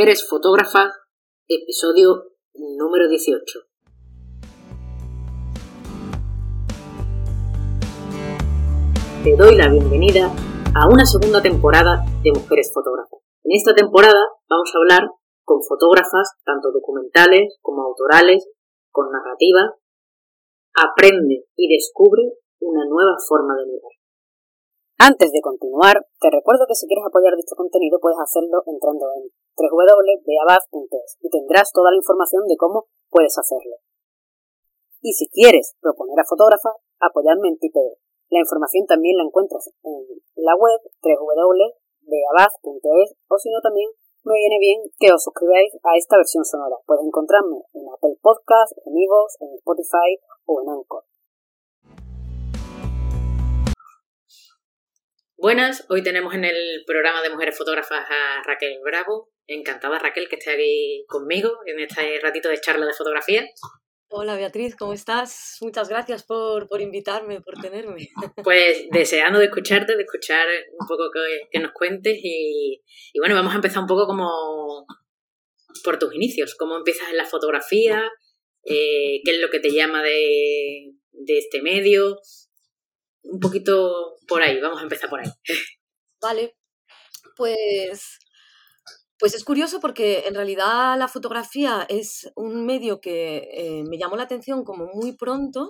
Mujeres Fotógrafas, episodio número 18. Te doy la bienvenida a una segunda temporada de Mujeres Fotógrafas. En esta temporada vamos a hablar con fotógrafas, tanto documentales como autorales, con narrativa. Aprende y descubre una nueva forma de mirar. Antes de continuar, te recuerdo que si quieres apoyar dicho contenido puedes hacerlo entrando en www.beabaz.es y tendrás toda la información de cómo puedes hacerlo. Y si quieres proponer a fotógrafas, apoyarme en Tipeee. La información también la encuentras en la web www.beabaz.es o si no también me viene bien que os suscribáis a esta versión sonora. Puedes encontrarme en Apple Podcasts, en Evox, en Spotify o en Anchor. Buenas, hoy tenemos en el programa de Mujeres Fotógrafas a Raquel Bravo. Encantada Raquel que esté aquí conmigo en este ratito de charla de fotografía. Hola Beatriz, ¿cómo estás? Muchas gracias por, invitarme, por tenerme. Pues deseando de escucharte, de escuchar un poco que, nos cuentes y, bueno, vamos a empezar un poco como por tus inicios, cómo empiezas en la fotografía, eh, qué es lo que te llama de, de este medio, un poquito por ahí, vamos a empezar por ahí. Vale, pues, pues es curioso porque en realidad la fotografía es un medio que eh, me llamó la atención como muy pronto.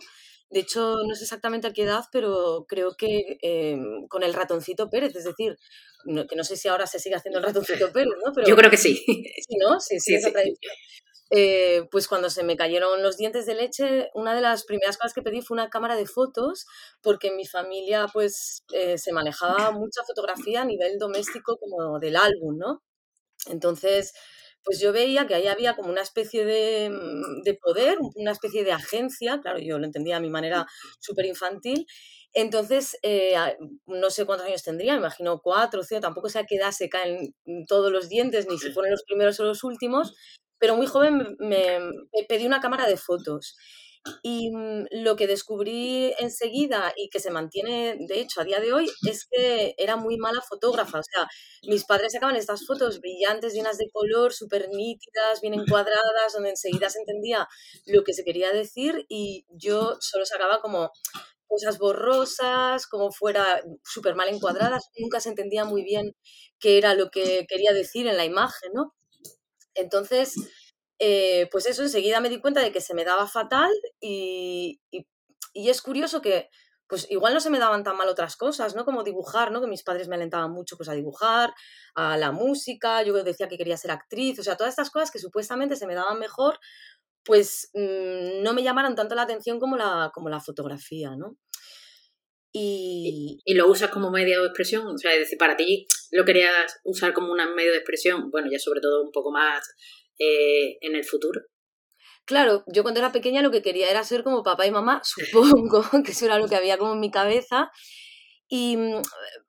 De hecho, no sé exactamente a qué edad, pero creo que eh, con el ratoncito Pérez, es decir, que no sé si ahora se sigue haciendo el ratoncito Pérez, ¿no? Pero, Yo creo que sí. Sí, ¿no? Sí, sí, sí, eh, pues cuando se me cayeron los dientes de leche, una de las primeras cosas que pedí fue una cámara de fotos, porque en mi familia pues eh, se manejaba mucha fotografía a nivel doméstico como del álbum, ¿no? Entonces, pues yo veía que ahí había como una especie de, mm, de poder, una especie de agencia, claro, yo lo entendía a mi manera súper infantil, entonces, eh, no sé cuántos años tendría, imagino cuatro o cinco, tampoco sé a qué edad se caen todos los dientes, ni si fueron los primeros o los últimos, pero muy joven me, pedí una cámara de fotos. Y mm, lo que descubrí enseguida y que se mantiene, de hecho, a día de hoy, es que era muy mala fotógrafa. O sea, mis padres sacaban estas fotos brillantes, llenas de color, súper nítidas, bien encuadradas, donde enseguida se entendía lo que se quería decir y yo solo sacaba como cosas borrosas, como fuera súper mal encuadradas. Nunca se entendía muy bien qué era lo que quería decir en la imagen, ¿no? Entonces, eh, pues eso, enseguida me di cuenta de que se me daba fatal y, es curioso que, pues igual no se me daban tan mal otras cosas, ¿no? Como dibujar, ¿no? Que mis padres me alentaban mucho pues a dibujar, a la música, yo decía que quería ser actriz, o sea, todas estas cosas que supuestamente se me daban mejor, pues mm, no me llamaron tanto la atención como la, como la fotografía, ¿no? Y... y... lo usas como medio de expresión, o sea, es decir, para ti lo querías usar como un medio de expresión, bueno, ya sobre todo un poco más eh, en el futuro. Claro, yo cuando era pequeña lo que quería era ser como papá y mamá, supongo que eso era lo que había como en mi cabeza. Y mm,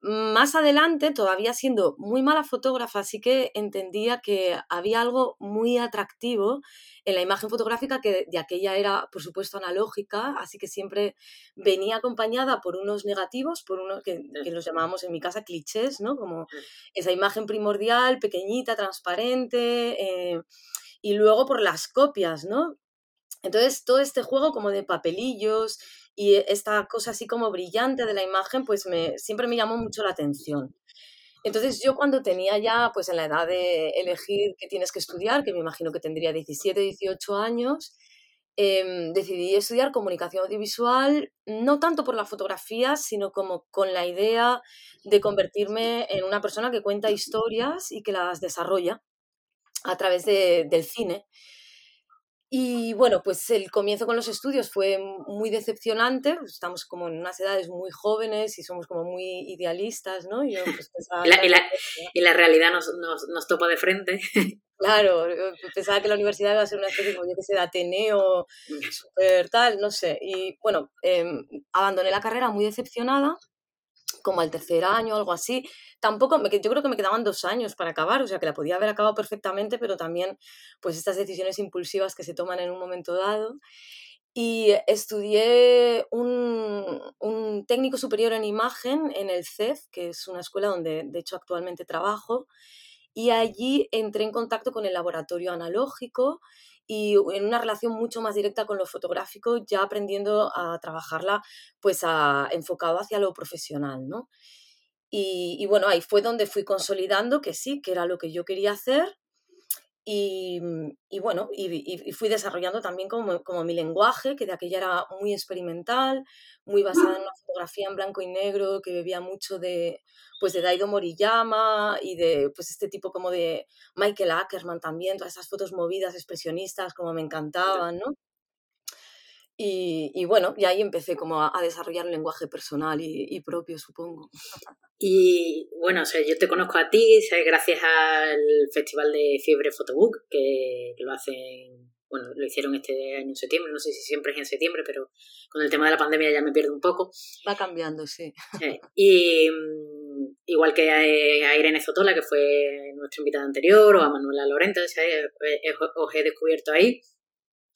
más adelante, todavía siendo muy mala fotógrafa, sí que entendía que había algo muy atractivo en la imagen fotográfica que de aquella era, por supuesto, analógica, así que siempre venía acompañada por unos negativos, por unos que, que los llamábamos en mi casa clichés, ¿no? Como esa imagen primordial, pequeñita, transparente, eh, y luego por las copias, ¿no? Entonces, todo este juego como de papelillos y esta cosa así como brillante de la imagen, pues me, siempre me llamó mucho la atención. Entonces yo cuando tenía ya, pues en la edad de elegir qué tienes que estudiar, que me imagino que tendría 17, 18 años, em, decidí estudiar comunicación audiovisual, no tanto por la fotografía, sino como con la idea de convertirme en una persona que cuenta historias y que las desarrolla a través del cine. Y bueno, pues el comienzo con los estudios fue muy decepcionante, estamos como en unas edades muy jóvenes y somos como muy idealistas, ¿no? Y, pues, la, la, realidad nos, nos, nos, topa de frente. Claro, pensaba que la universidad iba a ser una especie como, yo que sé, de Ateneo, súper tal, no sé. Y bueno, em, abandoné la carrera muy decepcionada como al tercer año, algo así. Tampoco, me, yo creo que me quedaban dos años para acabar, o sea que la podía haber acabado perfectamente, pero también pues estas decisiones impulsivas que se toman en un momento dado. Y estudié un, un técnico superior en imagen en el CEF, que es una escuela donde de hecho actualmente trabajo. y allí entré en contacto con el laboratorio analógico y en una relación mucho más directa con lo fotográfico, ya aprendiendo a trabajarla pues a, enfocado hacia lo profesional, ¿no? Y, bueno, ahí fue donde fui consolidando que sí, que era lo que yo quería hacer. Y, bueno, y, fui desarrollando también como, como, mi lenguaje, que de aquella era muy experimental, muy basada en una fotografía en blanco y negro, que bebía mucho de, pues de Daido Moriyama y de pues este tipo como de Michael Ackerman también, todas esas fotos movidas, expresionistas, como me encantaban, ¿no? Y, bueno, y ahí empecé como a, desarrollar un lenguaje personal y, propio, supongo. Y bueno, o sea, yo te conozco a ti gracias al Festival de Fiebre Photobook, que, lo hacen, bueno, lo hicieron este año en septiembre, no sé si siempre es en septiembre, pero con el tema de la pandemia ya me pierdo un poco. Va cambiando, sí. y mm, igual que a, Irene Zotola, que fue nuestra invitada anterior, o a Manuela Lorente, os he descubierto ahí.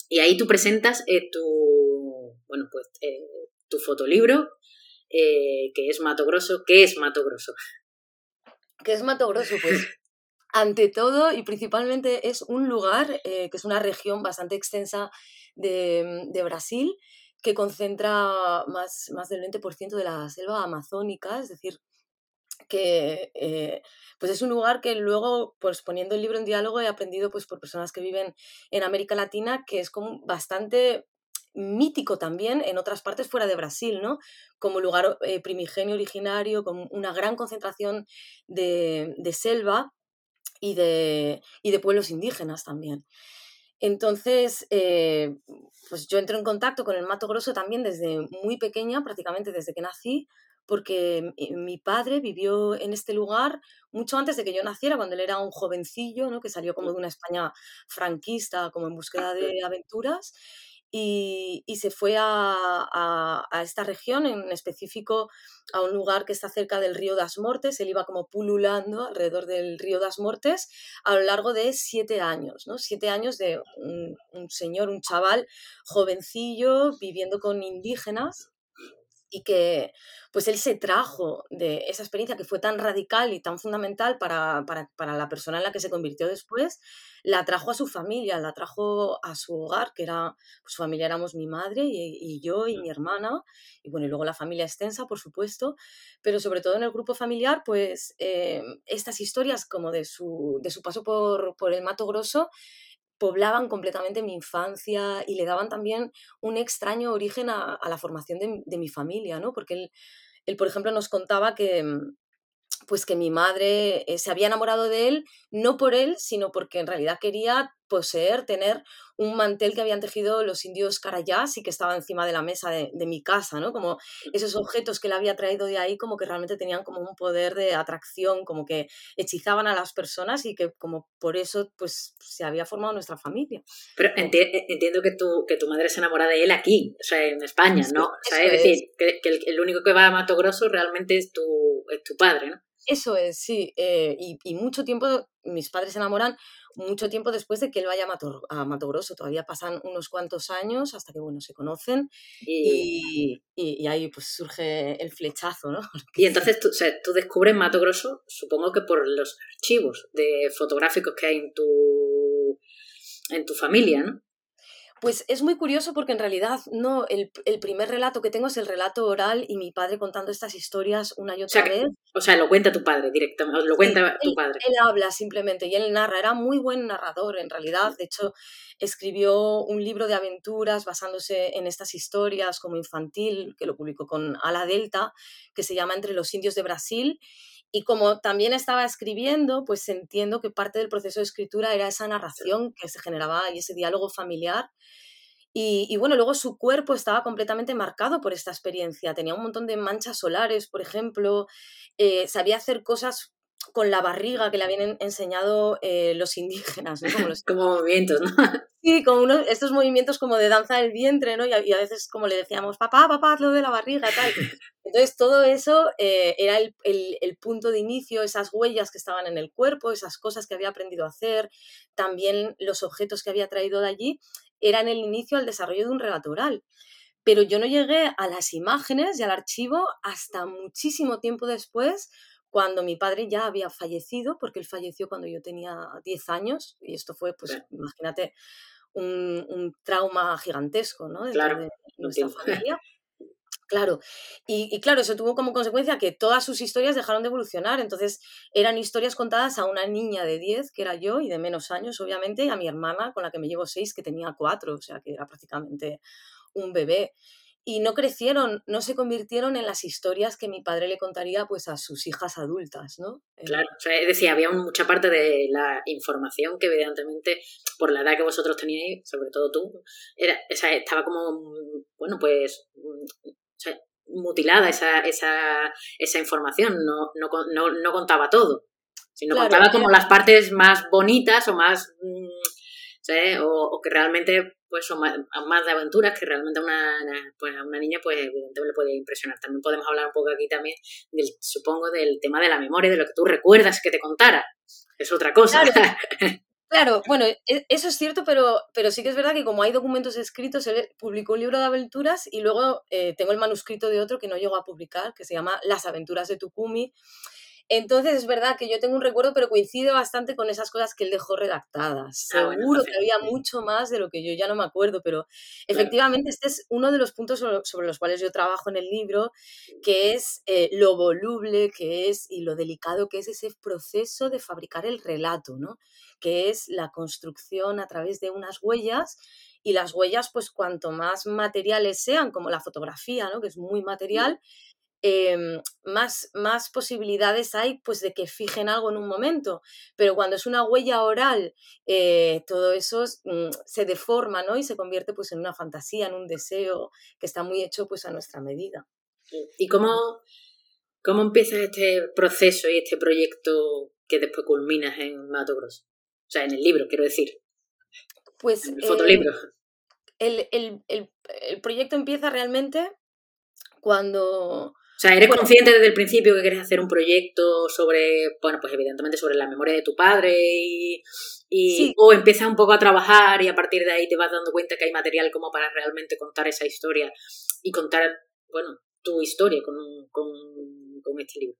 Y ahí tú presentas eh, tu, bueno, pues, eh, tu fotolibro, eh, que es Mato Grosso. ¿Qué es Mato Grosso? ¿Qué es Mato Grosso? Pues ante todo y principalmente es un lugar, que es una región bastante extensa de, de Brasil, que concentra más, más del 20% de la selva amazónica, es decir, que eh, pues es un lugar que luego, pues poniendo el libro en diálogo, he aprendido pues por personas que viven en América Latina, que es como bastante mítico también en otras partes fuera de Brasil, ¿no? Como lugar eh, primigenio originario, con una gran concentración de, selva y de, y de pueblos indígenas también. Entonces, eh, pues yo entro en contacto con el Mato Grosso también desde muy pequeña, prácticamente desde que nací, porque mi padre vivió en este lugar mucho antes de que yo naciera, cuando él era un jovencillo, ¿no? que salió como de una España franquista, como en búsqueda de aventuras, y, se fue a, esta región, en específico a un lugar que está cerca del río das Mortes. Él iba como pululando alrededor del río das Mortes a lo largo de siete años, ¿no? Siete años de un, un señor, un chaval jovencillo viviendo con indígenas y que pues él se trajo de esa experiencia que fue tan radical y tan fundamental para, la persona en la que se convirtió después, la trajo a su familia, la trajo a su hogar, que era, pues su familia éramos mi madre y, yo y mi hermana, y bueno, y luego la familia extensa, por supuesto, pero sobre todo en el grupo familiar, pues eh, estas historias como de su, de su paso por, por el Mato Grosso, poblaban completamente mi infancia y le daban también un extraño origen a, la formación de, mi familia, ¿no? Porque él, él, por ejemplo, nos contaba que, mm, pues que mi madre eh, se había enamorado de él, no por él, sino porque en realidad quería poseer, tener un mantel que habían tejido los indios carayás y que estaba encima de la mesa de, mi casa, ¿no? Como esos objetos que él había traído de ahí, como que realmente tenían como un poder de atracción, como que hechizaban a las personas y que como por eso pues se había formado nuestra familia. Pero eh, entiendo que tu, que tu madre se enamora de él aquí, o sea, en España, ¿no? O sea, es decir, que, el, único que va a Mato Grosso realmente es tu, es tu padre, ¿no? Eso es, sí. Eh, y, mucho tiempo, mis padres se enamoran mucho tiempo después de que él vaya a Mato, Grosso. Todavía pasan unos cuantos años hasta que, bueno, se conocen y, ahí pues surge el flechazo, ¿no? Y entonces tú, tú descubres Mato Grosso, supongo que por los archivos de fotográficos que hay en tu, en tu familia, ¿no? Pues es muy curioso porque en realidad no, el, primer relato que tengo es el relato oral y mi padre contando estas historias una y otra vez. O sea, lo cuenta tu padre directamente, lo cuenta tu padre. Él habla simplemente y él narra, era muy buen narrador en realidad, de hecho escribió un libro de aventuras basándose en estas historias como infantil, que lo publicó con Ala Delta, que se llama Entre los indios de Brasil y como también estaba escribiendo, pues entiendo que parte del proceso de escritura era esa narración que se generaba y ese diálogo familiar. Y, bueno, luego su cuerpo estaba completamente marcado por esta experiencia. Tenía un montón de manchas solares, por ejemplo. Eh, sabía hacer cosas con la barriga que le habían enseñado eh, los indígenas, ¿no? Como, como movimientos, ¿no? Sí, como uno, estos movimientos como de danza del vientre, ¿no? Y a, veces como le decíamos, papá, papá, lo de la barriga, tal. Entonces todo eso eh, era el, el, punto de inicio, esas huellas que estaban en el cuerpo, esas cosas que había aprendido a hacer, también los objetos que había traído de allí, eran el inicio al desarrollo de un relato oral. Pero yo no llegué a las imágenes y al archivo hasta muchísimo tiempo después, cuando mi padre ya había fallecido, porque él falleció cuando yo tenía 10 años, y esto fue, pues, imagínate, un, trauma gigantesco, ¿no? Dentro de nuestra familia. Claro, y, claro, eso tuvo como consecuencia que todas sus historias dejaron de evolucionar. Entonces, eran historias contadas a una niña de 10, que era yo, y de menos años, obviamente, y a mi hermana, con la que me llevo 6, que tenía 4, o sea, que era prácticamente un bebé. Y no crecieron, no se convirtieron en las historias que mi padre le contaría pues a sus hijas adultas, ¿no? Eh, claro, o sea, es decir, había mucha parte de la información que evidentemente, por la edad que vosotros teníais, sobre todo tú, era, estaba como, bueno, pues mutilada esa, esa, esa información, no, no, no, no, contaba todo, sino contaba como las partes más bonitas o más... Mm, o, que realmente pues son más, de aventuras que realmente a una, pues, a una niña pues evidentemente le puede impresionar. También podemos hablar un poco aquí también del, supongo, del tema de la memoria, de lo que tú recuerdas que te contara. Es otra cosa. Claro, bueno, e, eso es cierto, pero, pero sí que es verdad que como hay documentos escritos, él publicó un libro de aventuras y luego eh, tengo el manuscrito de otro que no llegó a publicar, que se llama Las aventuras de Tukumi. Entonces es verdad que yo tengo un recuerdo, pero coincide bastante con esas cosas que él dejó redactadas. Ah, Seguro que había mucho más de lo que yo ya no me acuerdo, pero efectivamente este es uno de los puntos sobre los cuales yo trabajo en el libro, que es eh, lo voluble que es y lo delicado que es ese proceso de fabricar el relato, ¿no? que es la construcción a través de unas huellas y las huellas, pues cuanto más materiales sean, como la fotografía, ¿no? que es muy material, em, más, más posibilidades hay pues de que fijen algo en un momento. Pero cuando es una huella oral, eh, todo eso mm, se deforma ¿no? y se convierte pues en una fantasía, en un deseo que está muy hecho pues a nuestra medida. ¿Y cómo, cómo empieza este proceso y este proyecto que después culminas en Mato Grosso? O sea, en el libro, quiero decir. Pues. el fotolibro. Eh, el, el, el, proyecto empieza realmente cuando. O sea, ¿eres consciente desde el principio que quieres hacer un proyecto sobre, bueno, pues evidentemente sobre la memoria de tu padre y, y o empiezas un poco a trabajar y a partir de ahí te vas dando cuenta que hay material como para realmente contar esa historia y contar, bueno, tu historia con, con, con este libro?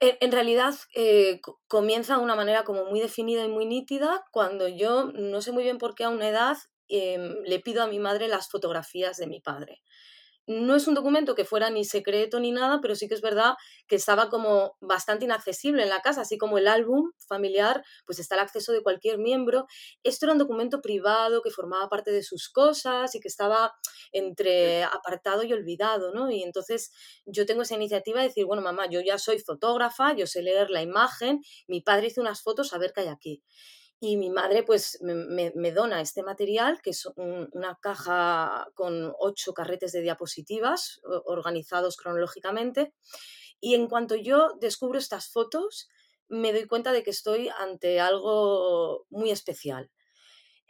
En, realidad eh, comienza de una manera como muy definida y muy nítida cuando yo, no sé muy bien por qué a una edad, em, le pido a mi madre las fotografías de mi padre. No es un documento que fuera ni secreto ni nada, pero sí que es verdad que estaba como bastante inaccesible en la casa, así como el álbum familiar, pues está el acceso de cualquier miembro. Esto era un documento privado que formaba parte de sus cosas y que estaba entre apartado y olvidado, ¿no? Y entonces yo tengo esa iniciativa de decir, bueno, mamá, yo ya soy fotógrafa, yo sé leer la imagen, mi padre hizo unas fotos, a ver qué hay aquí y mi madre pues me, dona este material, que es una caja con ocho carretes de diapositivas organizados cronológicamente. Y en cuanto yo descubro estas fotos, me doy cuenta de que estoy ante algo muy especial.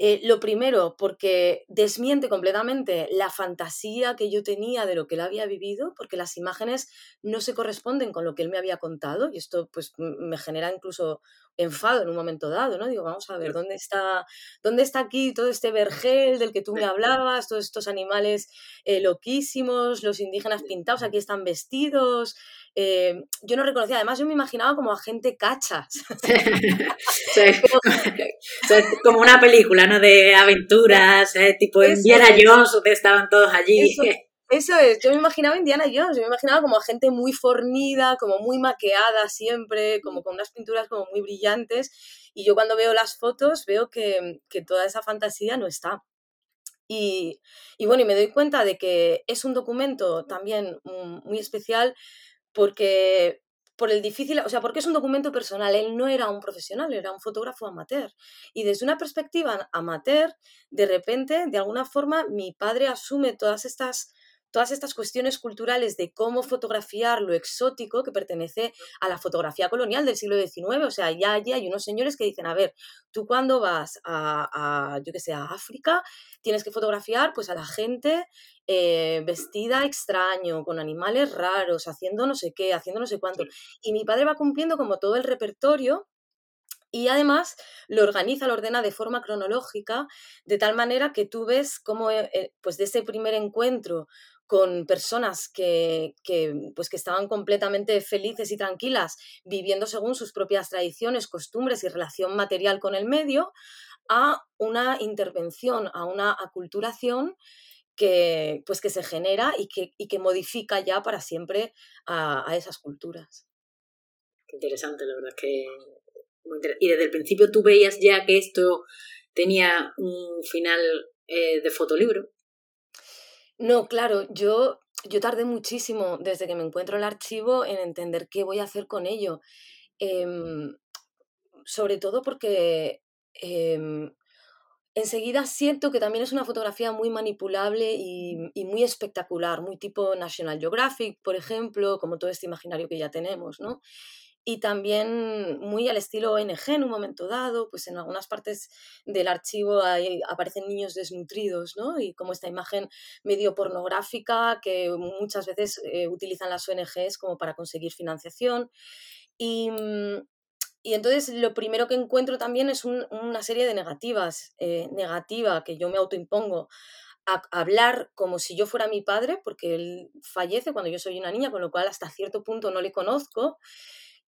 Eh, lo primero, porque desmiente completamente la fantasía que yo tenía de lo que él había vivido, porque las imágenes no se corresponden con lo que él me había contado, y esto pues me genera incluso enfado en un momento dado, ¿no? Digo, vamos a ver, ¿dónde está, dónde está aquí todo este vergel del que tú me hablabas, todos estos animales eh, loquísimos, los indígenas pintados, aquí están vestidos? Eh, yo no reconocía, además yo me imaginaba como a gente cachas. como una película, ¿no? De aventuras, ¿eh? tipo Indiana Jones, donde estaban todos allí. Eso es, yo me imaginaba Indiana Jones, yo me imaginaba como a gente muy fornida, como muy maqueada siempre, como con unas pinturas como muy brillantes, y yo cuando veo las fotos veo que, toda esa fantasía no está. Y, y, bueno, y me doy cuenta de que es un documento también muy especial porque por el difícil, o sea, porque es un documento personal, él no era un profesional, era un fotógrafo amateur. Y desde una perspectiva amateur, de repente, de alguna forma, mi padre asume todas estas todas estas cuestiones culturales de cómo fotografiar lo exótico que pertenece a la fotografía colonial del siglo XIX. O sea, ya, hay unos señores que dicen, a ver, tú cuando vas a, yo que sé, a África, tienes que fotografiar pues a la gente eh, vestida extraño, con animales raros, haciendo no sé qué, haciendo no sé cuánto. Y mi padre va cumpliendo como todo el repertorio Y además lo organiza, lo ordena de forma cronológica, de tal manera que tú ves cómo, eh, eh, pues de ese primer encuentro con personas que, pues que estaban completamente felices y tranquilas, viviendo según sus propias tradiciones, costumbres y relación material con el medio, a una intervención, a una aculturación que, pues que se genera y que, que modifica ya para siempre a, esas culturas. Qué interesante, la verdad que... y desde el principio tú veías ya que esto tenía un final eh, de fotolibro. No, claro, yo, yo tardé muchísimo desde que me encuentro el archivo en entender qué voy a hacer con ello. Em, sobre todo porque em, enseguida siento que también es una fotografía muy manipulable y, y, muy espectacular, muy tipo National Geographic, por ejemplo, como todo este imaginario que ya tenemos, ¿no? Y también muy al estilo ONG en un momento dado, pues en algunas partes del archivo hay, aparecen niños desnutridos, ¿no? Y como esta imagen medio pornográfica que muchas veces eh, utilizan las ONGs como para conseguir financiación. Y, mm, y entonces lo primero que encuentro también es una serie de negativas, eh, negativa que yo me autoimpongo a hablar como si yo fuera mi padre, porque él fallece cuando yo soy una niña, con lo cual hasta cierto punto no le conozco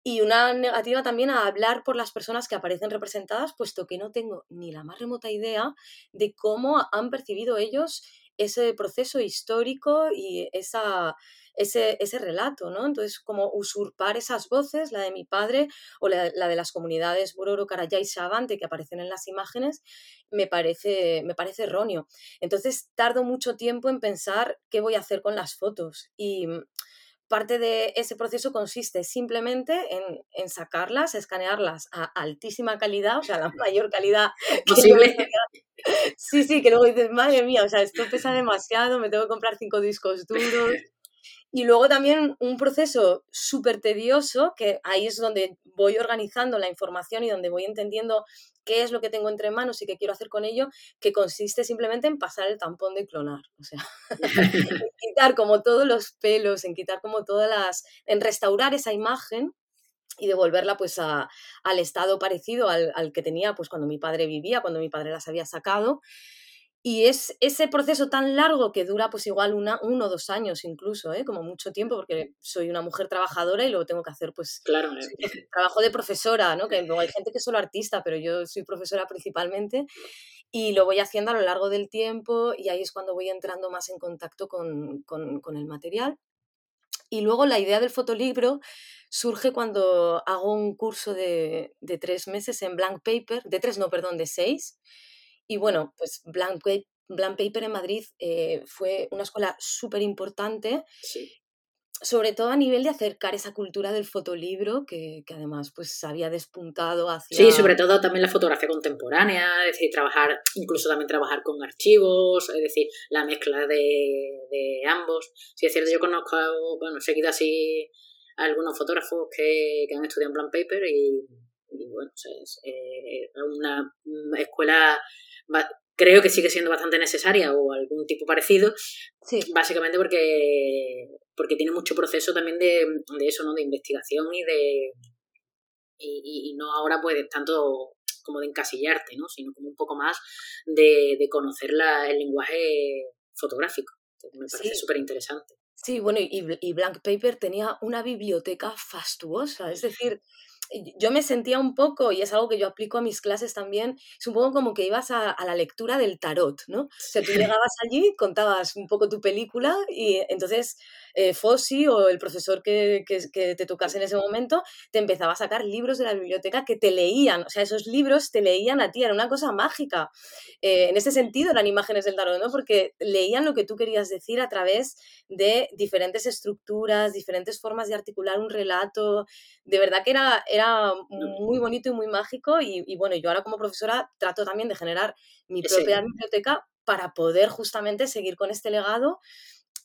y una negativa también a hablar por las personas que aparecen representadas, puesto que no tengo ni la más remota idea de cómo han percibido ellos ese proceso histórico y esa, ese, ese relato, ¿no? Entonces, como usurpar esas voces, la de mi padre o la, de las comunidades Bororo, Carayá y Sabante que aparecen en las imágenes, me parece, me parece erróneo. Entonces, tardo mucho tiempo en pensar qué voy a hacer con las fotos y parte de ese proceso consiste simplemente en, sacarlas, escanearlas a altísima calidad, o sea, la mayor calidad posible. Sí, sí, que luego dices, madre mía, o sea, esto pesa demasiado, me tengo que comprar cinco discos duros. Y luego también un proceso súper tedioso, que ahí es donde voy organizando la información y donde voy entendiendo qué es lo que tengo entre manos y qué quiero hacer con ello, que consiste simplemente en pasar el tampón de clonar. O sea, en quitar como todos los pelos, en quitar como todas las. en restaurar esa imagen y devolverla pues a, al estado parecido al, al, que tenía pues cuando mi padre vivía, cuando mi padre las había sacado. Y es ese proceso tan largo que dura pues igual una, uno o dos años incluso, ¿eh? como mucho tiempo, porque soy una mujer trabajadora y luego tengo que hacer pues claro. trabajo de profesora, ¿no? que luego hay gente que es solo artista, pero yo soy profesora principalmente y lo voy haciendo a lo largo del tiempo y ahí es cuando voy entrando más en contacto con, con, con el material. Y luego la idea del fotolibro surge cuando hago un curso de, de tres meses en blank paper, de tres, no, perdón, de seis, y bueno, pues Blank, Paper en Madrid eh, fue una escuela súper importante. Sobre todo a nivel de acercar esa cultura del fotolibro, que, que, además pues había despuntado hacia... Sí, sobre todo también la fotografía contemporánea, es decir, trabajar, incluso también trabajar con archivos, es decir, la mezcla de, de ambos. Sí, es cierto, yo conozco, bueno, seguido así a algunos fotógrafos que, que han estudiado en Blank Paper y, bueno, es eh, una escuela creo que sigue siendo bastante necesaria o algún tipo parecido, básicamente porque, porque tiene mucho proceso también de, eso, ¿no? De investigación y de... Y, no ahora pues tanto como de encasillarte, ¿no? Sino como un poco más de, conocer el lenguaje fotográfico, que me parece súper interesante. Sí, bueno, y, y Blank Paper tenía una biblioteca fastuosa, es decir, yo me sentía un poco, y es algo que yo aplico a mis clases también, es un poco como que ibas a, la lectura del tarot, ¿no? O sea, tú llegabas allí, contabas un poco tu película y entonces eh, Fossi o el profesor que, que, te tocase en ese momento te empezaba a sacar libros de la biblioteca que te leían, o sea, esos libros te leían a ti, era una cosa mágica. Eh, en ese sentido eran imágenes del tarot, ¿no? Porque leían lo que tú querías decir a través de diferentes estructuras, diferentes formas de articular un relato. De verdad que era era muy bonito y muy mágico y, bueno, yo ahora como profesora trato también de generar mi propia biblioteca para poder justamente seguir con este legado,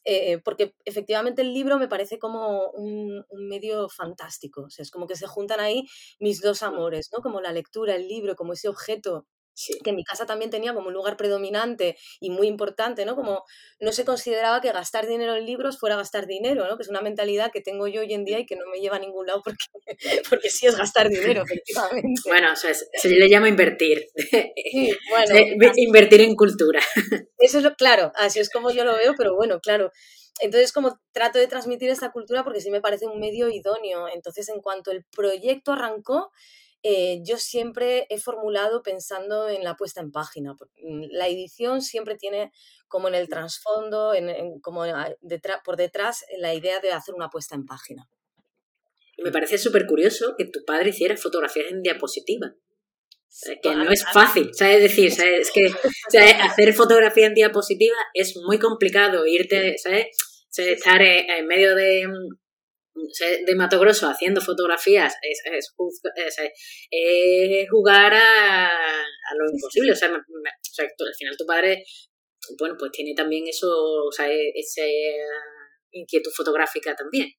eh, porque efectivamente el libro me parece como un, medio fantástico, o sea, es como que se juntan ahí mis dos amores, ¿no? Como la lectura, el libro, como ese objeto que en mi casa también tenía como un lugar predominante y muy importante, ¿no? Como no se consideraba que gastar dinero en libros fuera gastar dinero, ¿no? Que es una mentalidad que tengo yo hoy en día y que no me lleva a ningún lado porque, porque sí es gastar dinero, efectivamente. Bueno, o sea, se le llama invertir. Sí, bueno. invertir en cultura. Eso es lo, claro, así es como yo lo veo, pero bueno, claro. Entonces, como trato de transmitir esta cultura porque sí me parece un medio idóneo. Entonces, en cuanto el proyecto arrancó, eh, yo siempre he formulado pensando en la puesta en página. Mm, la edición siempre tiene como en el trasfondo, en, como por detrás, la idea de hacer una puesta en página. Me parece súper curioso que tu padre hiciera fotografías en diapositiva. Que no es fácil, ¿sabes? decir, Es que hacer fotografía en diapositiva es muy complicado, irte, ¿sabes? Estar en medio de, de Mato Grosso haciendo fotografías es, es, jugar a, a, lo imposible. O sea, al final tu padre, bueno, pues tiene también eso, o sea, e, esa inquietud fotográfica también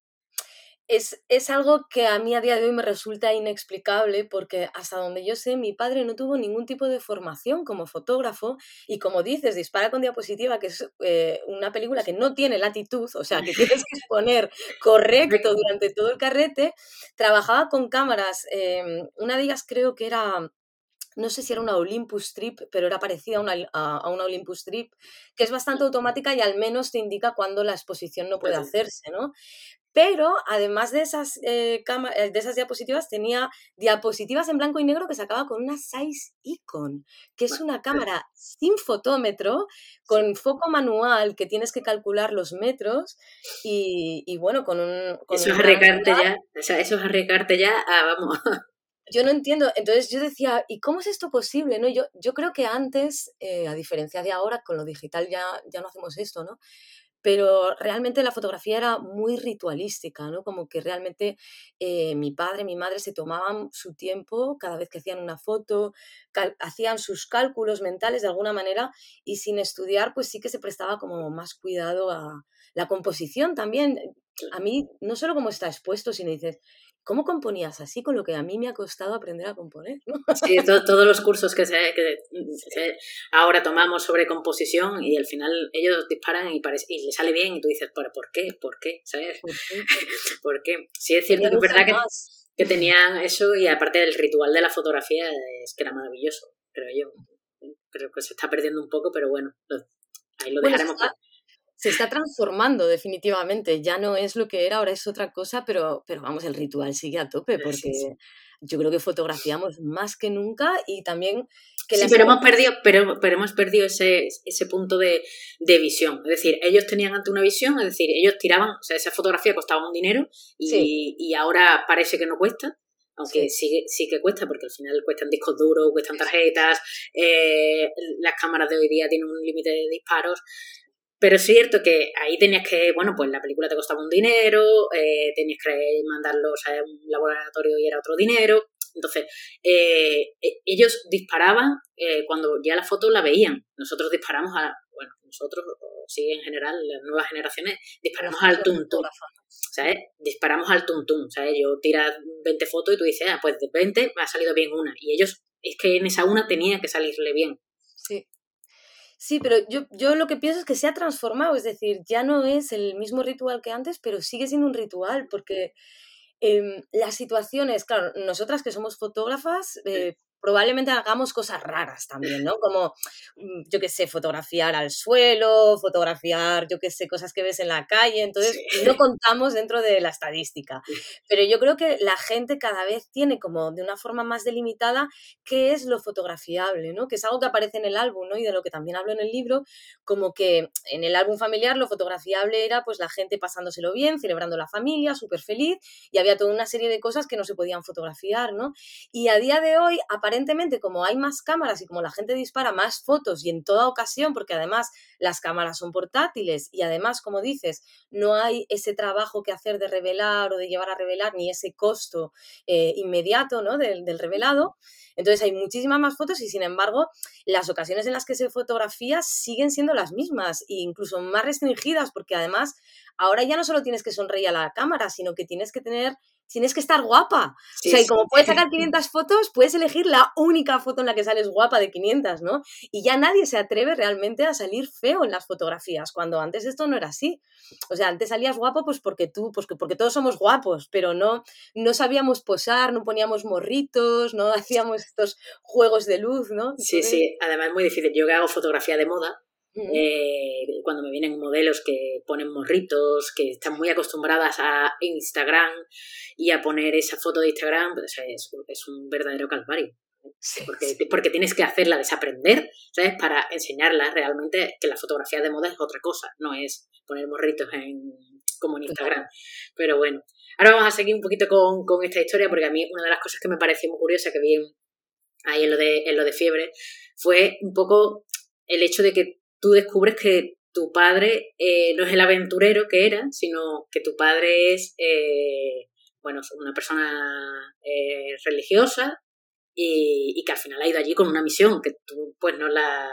es, algo que a mí a día de hoy me resulta inexplicable porque hasta donde yo sé mi padre no tuvo ningún tipo de formación como fotógrafo y como dices, Dispara con diapositiva, que es eh, una película que no tiene latitud, o sea, que tienes que exponer correcto. durante todo el carrete, trabajaba con cámaras, em, una de ellas creo que era no sé si era una Olympus Trip, pero era parecida a una, a, una, Olympus Trip, que es bastante automática y al menos te indica cuándo la exposición no puede hacerse, ¿no? Pero además de esas, eh, eh, de esas diapositivas, tenía diapositivas en blanco y negro que sacaba con una Size Icon, que es una cámara sin fotómetro, con foco manual, que tienes que calcular los metros y, bueno, con un... eso, es arregarte ya, o sea, eso es arregarte ya vamos... Yo no entiendo, entonces yo decía, ¿y cómo es esto posible? ¿No? Yo, yo creo que antes, eh, a diferencia de ahora, con lo digital ya, ya no hacemos esto, ¿no? pero realmente la fotografía era muy ritualística, ¿no? Como que realmente eh, mi padre, mi madre se tomaban su tiempo cada vez que hacían una foto, hacían sus cálculos mentales de alguna manera y sin estudiar, pues sí que se prestaba como más cuidado a la composición también. A mí, no solo cómo está expuesto, sino dices, ¿cómo componías así con lo que a mí me ha costado aprender a componer? Sí, todos los cursos que, se, ahora tomamos sobre composición y al final ellos disparan y, y les sale bien y tú dices, ¿por, ¿por qué? ¿Por qué? ¿Sabes? ¿Por qué? Sí, es cierto que es verdad que, que tenían eso y aparte del ritual de la fotografía es que era maravilloso, creo yo. Creo que se está perdiendo un poco, pero bueno, ahí lo dejaremos se está transformando definitivamente. Ya no es lo que era, ahora es otra cosa, pero, pero vamos, el ritual sigue a tope porque yo creo que fotografiamos más que nunca y también que... Sí, pero hemos perdido, pero, pero hemos perdido ese, ese punto de, de, visión. Es decir, ellos tenían ante una visión, es decir, ellos tiraban, o sea, esa fotografía costaba un dinero y, y ahora parece que no cuesta aunque sí. sí, que cuesta, porque al final cuestan discos duros, cuestan tarjetas, eh, las cámaras de hoy día tienen un límite de disparos, pero es cierto que ahí tenías que, bueno, pues la película te costaba un dinero, eh, tenías que mandarlos a un laboratorio y era otro dinero. Entonces, eh, e, ellos disparaban eh, cuando ya la foto la veían. Nosotros disparamos a, bueno, nosotros, o sí en general, las nuevas generaciones, disparamos al tuntum. ¿Sabes? Disparamos al tuntum. ¿Sabes? Yo tiras 20 fotos y tú dices, ah, pues de 20 me ha salido bien una. Y ellos, es que en esa una tenía que salirle bien. Sí. Sí, pero yo, yo lo que pienso es que se ha transformado, es decir, ya no es el mismo ritual que antes, pero sigue siendo un ritual, porque em, las situaciones, claro, nosotras que somos fotógrafas, eh, probablemente hagamos cosas raras también, ¿no? Como, mm, yo qué sé, fotografiar al suelo, fotografiar, yo qué sé, cosas que ves en la calle, entonces no contamos dentro de la estadística. Pero yo creo que la gente cada vez tiene como de una forma más delimitada qué es lo fotografiable, ¿no? Que es algo que aparece en el álbum, ¿no? Y de lo que también hablo en el libro, como que en el álbum familiar lo fotografiable era pues la gente pasándoselo bien, celebrando la familia, súper feliz, y había toda una serie de cosas que no se podían fotografiar, ¿no? Y a día de hoy aparentemente como hay más cámaras y como la gente dispara más fotos y en toda ocasión, porque además las cámaras son portátiles y además, como dices, no hay ese trabajo que hacer de revelar o de llevar a revelar, ni ese costo eh, inmediato ¿no? del, del revelado. Entonces hay muchísimas más fotos y sin embargo las ocasiones en las que se fotografía siguen siendo las mismas e incluso más restringidas porque además ahora ya no solo tienes que sonreír a la cámara, sino que tienes que tener tienes que estar guapa. o sea, y como puedes sacar 500 fotos, puedes elegir la única foto en la que sales guapa de 500, ¿no? Y ya nadie se atreve realmente a salir feo en las fotografías, cuando antes esto no era así. O sea, antes salías guapo pues porque tú, pues porque todos somos guapos, pero no, no sabíamos posar, no poníamos morritos, no hacíamos estos juegos de luz, ¿no? Sí, sí, además es muy difícil. Yo que hago fotografía de moda, eh, cuando me vienen modelos que ponen morritos, que están muy acostumbradas a Instagram y a poner esa foto de Instagram, pues es, es un verdadero calvario. porque, porque tienes que hacerla desaprender, ¿sabes? Para enseñarla realmente que la fotografía de moda es otra cosa, no es poner morritos en, como en Instagram. Pero bueno, ahora vamos a seguir un poquito con, con esta historia porque a mí una de las cosas que me pareció muy curiosa que vi ahí en lo de, en lo de fiebre fue un poco el hecho de que tú descubres que tu padre eh, no es el aventurero que era, sino que tu padre es, eh, bueno, una persona eh, religiosa y, que al final ha ido allí con una misión que tú pues no la,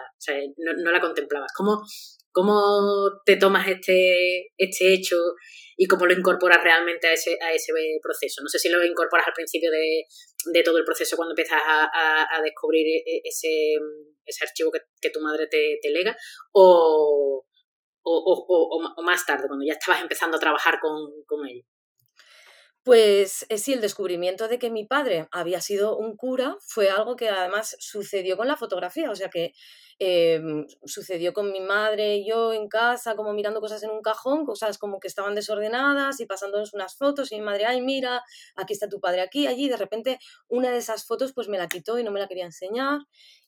no, la contemplabas. ¿Cómo, ¿Cómo te tomas este, este hecho y cómo lo incorporas realmente a ese, a ese proceso? No sé si lo incorporas al principio de, de todo el proceso cuando empiezas a, a descubrir ese ese archivo que, tu madre te, te lega, o, o, más tarde, cuando ya estabas empezando a trabajar con, con? Pues eh, sí, el descubrimiento de que mi padre había sido un cura fue algo que además sucedió con la fotografía, o sea que em, sucedió con mi madre y yo en casa, como mirando cosas en un cajón, cosas como que estaban desordenadas y pasándonos unas fotos y mi madre, ay, mira, aquí está tu padre aquí, allí, de repente una de esas fotos pues me la quitó y no me la quería enseñar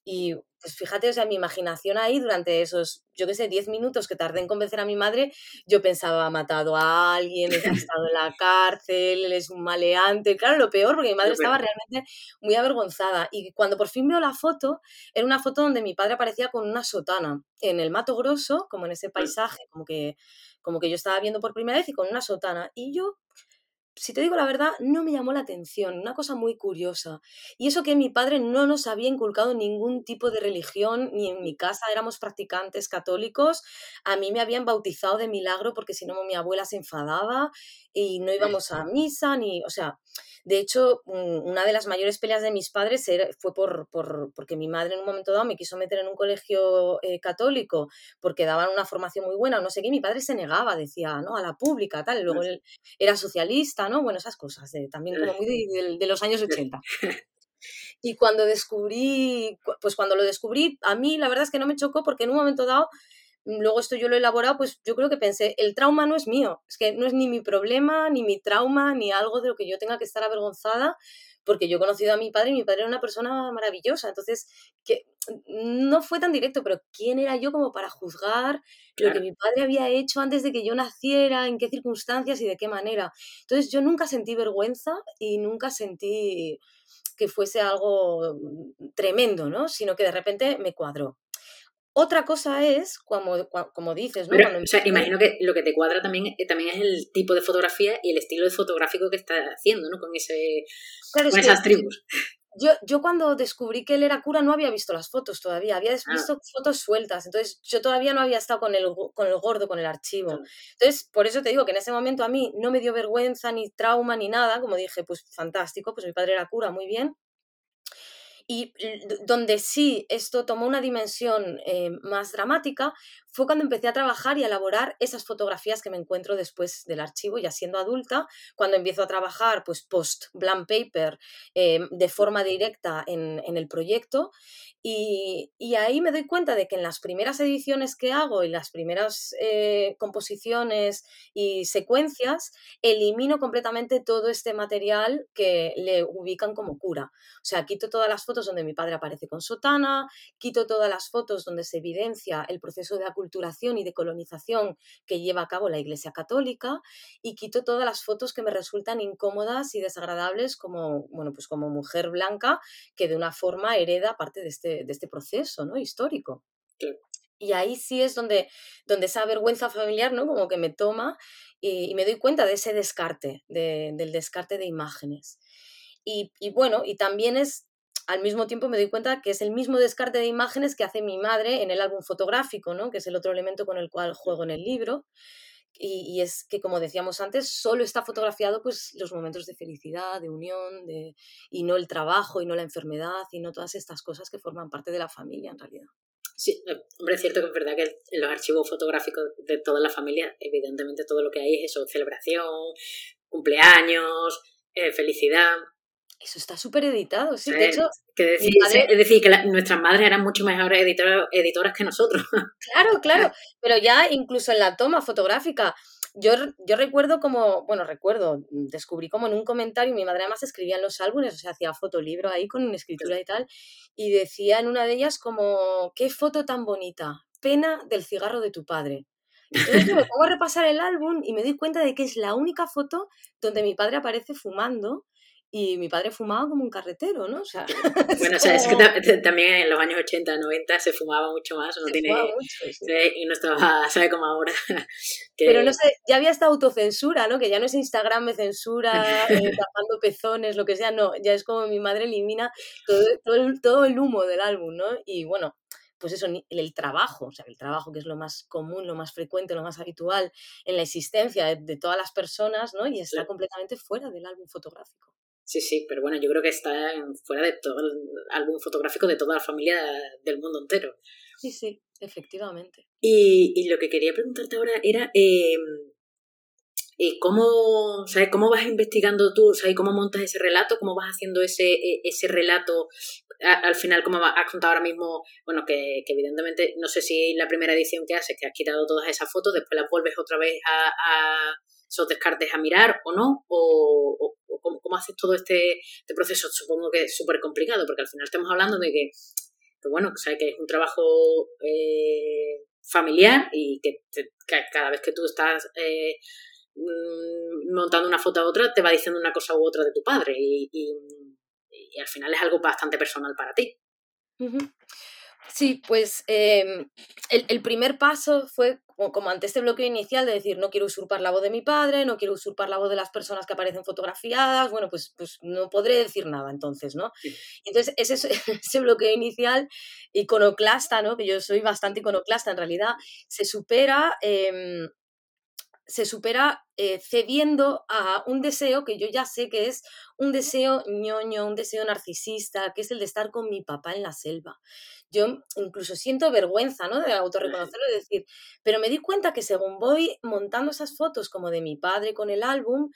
y pues fíjate, o sea, mi imaginación ahí durante esos, yo qué sé, 10 minutos que tardé en convencer a mi madre, yo pensaba, ha matado a alguien, ha estado en la cárcel, él es un maleante. Claro, lo peor, porque mi madre estaba realmente muy avergonzada. Y cuando por fin veo la foto, era una foto donde mi padre aparecía con una sotana en el Mato Grosso, como en ese paisaje, como que, como que yo estaba viendo por primera vez y con una sotana. Y yo si te digo la verdad, no me llamó la atención, una cosa muy curiosa. Y eso que mi padre no nos había inculcado ningún tipo de religión, ni en mi casa éramos practicantes católicos, a mí me habían bautizado de milagro porque si no mi abuela se enfadaba y no íbamos a misa, ni, o sea, de hecho, una de las mayores peleas de mis padres fue por, por, porque mi madre en un momento dado me quiso meter en un colegio eh, católico porque daban una formación muy buena o no sé qué, mi padre se negaba, decía, ¿no? A la pública, tal, luego él era socialista, ¿no? Bueno, esas cosas, también como muy de, de los años 80. Y cuando descubrí, pues cuando lo descubrí, a mí la verdad es que no me chocó porque en un momento dado luego esto yo lo he elaborado, pues yo creo que pensé, el trauma no es mío, es que no es ni mi problema, ni mi trauma, ni algo de lo que yo tenga que estar avergonzada, porque yo he conocido a mi padre y mi padre era una persona maravillosa, entonces que no fue tan directo, pero ¿quién era yo como para juzgar lo que mi padre había hecho antes de que yo naciera, en qué circunstancias y de qué manera? Entonces yo nunca sentí vergüenza y nunca sentí que fuese algo tremendo, ¿no? Sino que de repente me cuadró. Otra cosa es, como, como dices, ¿no? o sea, imagino que lo que te cuadra también, eh, también es el tipo de fotografía y el estilo de fotográfico que está haciendo, ¿no? Con, ese, con esas tribus. Yo, yo cuando descubrí que él era cura no había visto las fotos todavía, había ah. visto fotos sueltas, entonces yo todavía no había estado con el, con el gordo, con el archivo. Entonces, por eso te digo que en ese momento a mí no me dio vergüenza, ni trauma, ni nada, como dije, pues fantástico, pues mi padre era cura, muy bien. Y donde sí esto tomó una dimensión eh, más dramática fue cuando empecé a trabajar y a elaborar esas fotografías que me encuentro después del archivo, ya siendo adulta, cuando empiezo a trabajar pues post blank paper eh, de forma directa en, en el proyecto y, ahí me doy cuenta de que en las primeras ediciones que hago y las primeras eh, composiciones y secuencias, elimino completamente todo este material que le ubican como cura. O sea, quito todas las fotos donde mi padre aparece con sotana, quito todas las fotos donde se evidencia el proceso de aculturación y de colonización que lleva a cabo la Iglesia Católica y quito todas las fotos que me resultan incómodas y desagradables como, bueno, pues como mujer blanca que de una forma hereda parte de este de, este proceso ¿no? histórico. Y ahí sí es donde, donde esa vergüenza familiar, ¿no? Como que me toma y, me doy cuenta de ese descarte, del descarte de imágenes. Y, bueno, y también es, al mismo tiempo me doy cuenta que es el mismo descarte de imágenes que hace mi madre en el álbum fotográfico, ¿no? Que es el otro elemento con el cual juego en el libro y, es que, como decíamos antes, solo está fotografiado pues, los momentos de felicidad, de unión, de, y no el trabajo, y no la enfermedad, y no todas estas cosas que forman parte de la familia en realidad. Sí, eh, hombre, es cierto que es verdad que en los archivos fotográficos de toda la familia, evidentemente todo lo que hay es eso, celebración, cumpleaños, eh, felicidad. Eso está súper editado, sí. De hecho, es decir, que nuestras madres eran mucho mejores editoras, editoras que nosotros. Claro, claro. Pero ya incluso en la toma fotográfica, yo, yo recuerdo como, bueno, recuerdo, descubrí como en un comentario, mi madre además escribía en los álbumes, o sea, hacía fotolibro ahí con una escritura y tal, y decía en una de ellas como, qué foto tan bonita, pena del cigarro de tu padre. Entonces me pongo a repasar el álbum y me doy cuenta de que es la única foto donde mi padre aparece fumando y mi padre fumaba como un carretero, ¿no? O sea, bueno, o sea, es que también en los años 80, 90 se fumaba mucho más, no tiene... Y no estaba, ¿sabe como ahora? Pero no sé, ya había esta autocensura, ¿no? Que ya no es Instagram me censura, eh, tapando pezones, lo que sea, no, ya es como mi madre elimina todo, todo, el, todo el humo del álbum, ¿no? Y bueno, pues eso, el trabajo, o sea, el trabajo que es lo más común, lo más frecuente, lo más habitual en la existencia de, todas las personas, ¿no? Y está completamente fuera del álbum fotográfico. Sí, sí, pero bueno, yo creo que está fuera de todo el álbum fotográfico de toda la familia del mundo entero. Sí, sí, efectivamente. Y, lo que quería preguntarte ahora era em, eh, cómo, ¿sabes? cómo vas investigando tú, ¿sabes? cómo montas ese relato, cómo vas haciendo ese, e, ese relato al final, como has contado ahora mismo, bueno, que, evidentemente no sé si la primera edición que haces, que has quitado todas esas fotos, después las vuelves otra vez a, a esos descartes a mirar o no, o, cómo, haces todo este, este, proceso, supongo que es súper complicado, porque al final estamos hablando de que, bueno, que, que es un trabajo eh, familiar y que, cada vez que tú estás eh, mm, montando una foto a otra, te va diciendo una cosa u otra de tu padre y, al final es algo bastante personal para ti. Sí, pues em, el, primer paso fue como, ante este bloqueo inicial de decir no quiero usurpar la voz de mi padre, no quiero usurpar la voz de las personas que aparecen fotografiadas, bueno, pues, pues no podré decir nada entonces, ¿no? Entonces ese, ese bloqueo inicial iconoclasta, ¿no? Que yo soy bastante iconoclasta en realidad, se supera em, se supera eh, cediendo a un deseo que yo ya sé que es un deseo ñoño, un deseo narcisista, que es el de estar con mi papá en la selva. Yo incluso siento vergüenza, ¿no? De autorreconocerlo y decir, pero me di cuenta que según voy montando esas fotos como de mi padre con el álbum,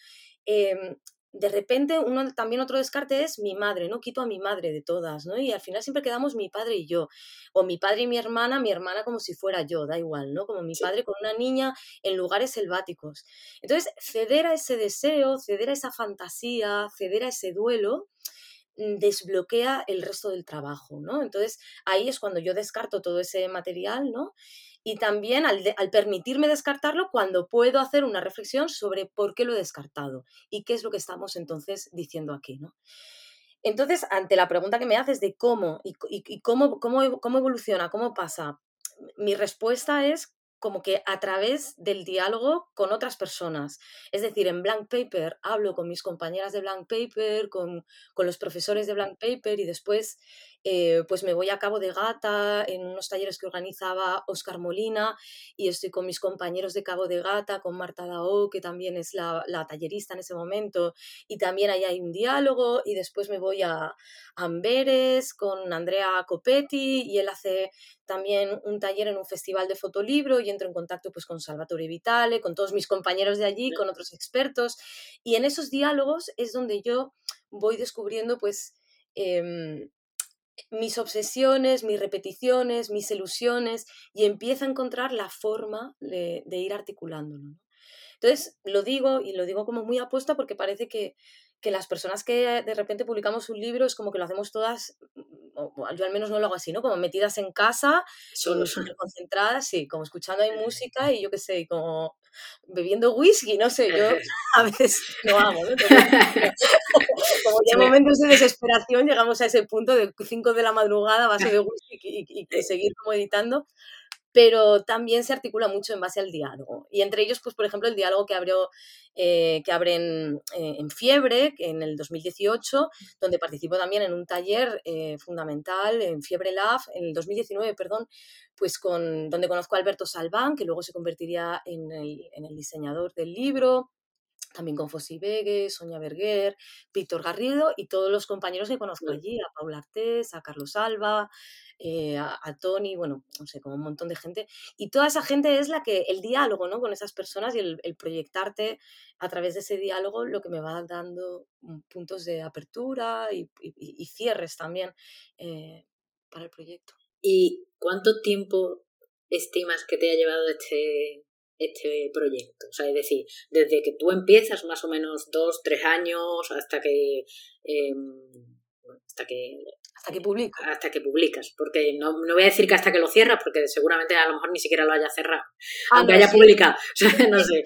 em, de repente uno también otro descarte es mi madre, ¿no? Quito a mi madre de todas, ¿no? Y al final siempre quedamos mi padre y yo, o mi padre y mi hermana, mi hermana como si fuera yo, da igual, ¿no? Como mi padre con una niña en lugares selváticos. Entonces, ceder a ese deseo, ceder a esa fantasía, ceder a ese duelo, mm, desbloquea el resto del trabajo, ¿no? Entonces, ahí es cuando yo descarto todo ese material, ¿no? Y también al, permitirme descartarlo cuando puedo hacer una reflexión sobre por qué lo he descartado y qué es lo que estamos entonces diciendo aquí, ¿no? Entonces, ante la pregunta que me haces de cómo y, cómo, cómo, cómo evoluciona, cómo pasa, mi respuesta es como que a través del diálogo con otras personas. Es decir, en Blank Paper hablo con mis compañeras de Blank Paper, con, con los profesores de Blank Paper y después eh, pues me voy a Cabo de Gata en unos talleres que organizaba Oscar Molina y estoy con mis compañeros de Cabo de Gata, con Marta Dao, que también es la, tallerista en ese momento, y también ahí hay un diálogo y después me voy a Amberes con Andrea Copetti y él hace también un taller en un festival de fotolibro y entro en contacto pues con Salvatore Vitale, con todos mis compañeros de allí, con otros expertos y en esos diálogos es donde yo voy descubriendo pues em, mis obsesiones, mis repeticiones, mis ilusiones y empiezo a encontrar la forma de, ir articulándolo. Entonces, lo digo y lo digo como muy apuesta porque parece que que las personas que de repente publicamos un libro es como que lo hacemos todas, o yo al menos no lo hago así, ¿no? Como metidas en casa, solo, concentradas, sí, como escuchando ahí música y yo qué sé, como bebiendo whisky, no sé, yo a veces lo hago, ¿no? como ya en momentos de desesperación llegamos a ese punto de 5 de la madrugada a base de whisky y, y seguir como editando, pero también se articula mucho en base al diálogo. Y entre ellos, pues por ejemplo, el diálogo que abrió, eh, que abren eh, en Fiebre, en el 2018, donde participo también en un taller eh, fundamental en Fiebre Lab, en el 2019, perdón, pues con, donde conozco a Alberto Salván, que luego se convertiría en el, en el diseñador del libro también con Fossi Vegue, Sonia Berger, Víctor Garrido y todos los compañeros que conozco allí, a Paula Artés, a Carlos Alba, eh, a, Tony, bueno, no sé, como un montón de gente. Y toda esa gente es la que, el diálogo, ¿no? Con esas personas y el, proyectarte a través de ese diálogo lo que me va dando mm, puntos de apertura y, cierres también eh, para el proyecto. ¿Y cuánto tiempo estimas que te ha llevado este, este proyecto? O sea, es decir, desde que tú empiezas más o menos dos, tres años hasta que... Em, hasta que hasta que publico. Hasta que publicas, porque no, no, voy a decir que hasta que lo cierras, porque seguramente a lo mejor ni siquiera lo haya cerrado, ah, aunque haya publicado, o sea, no sé.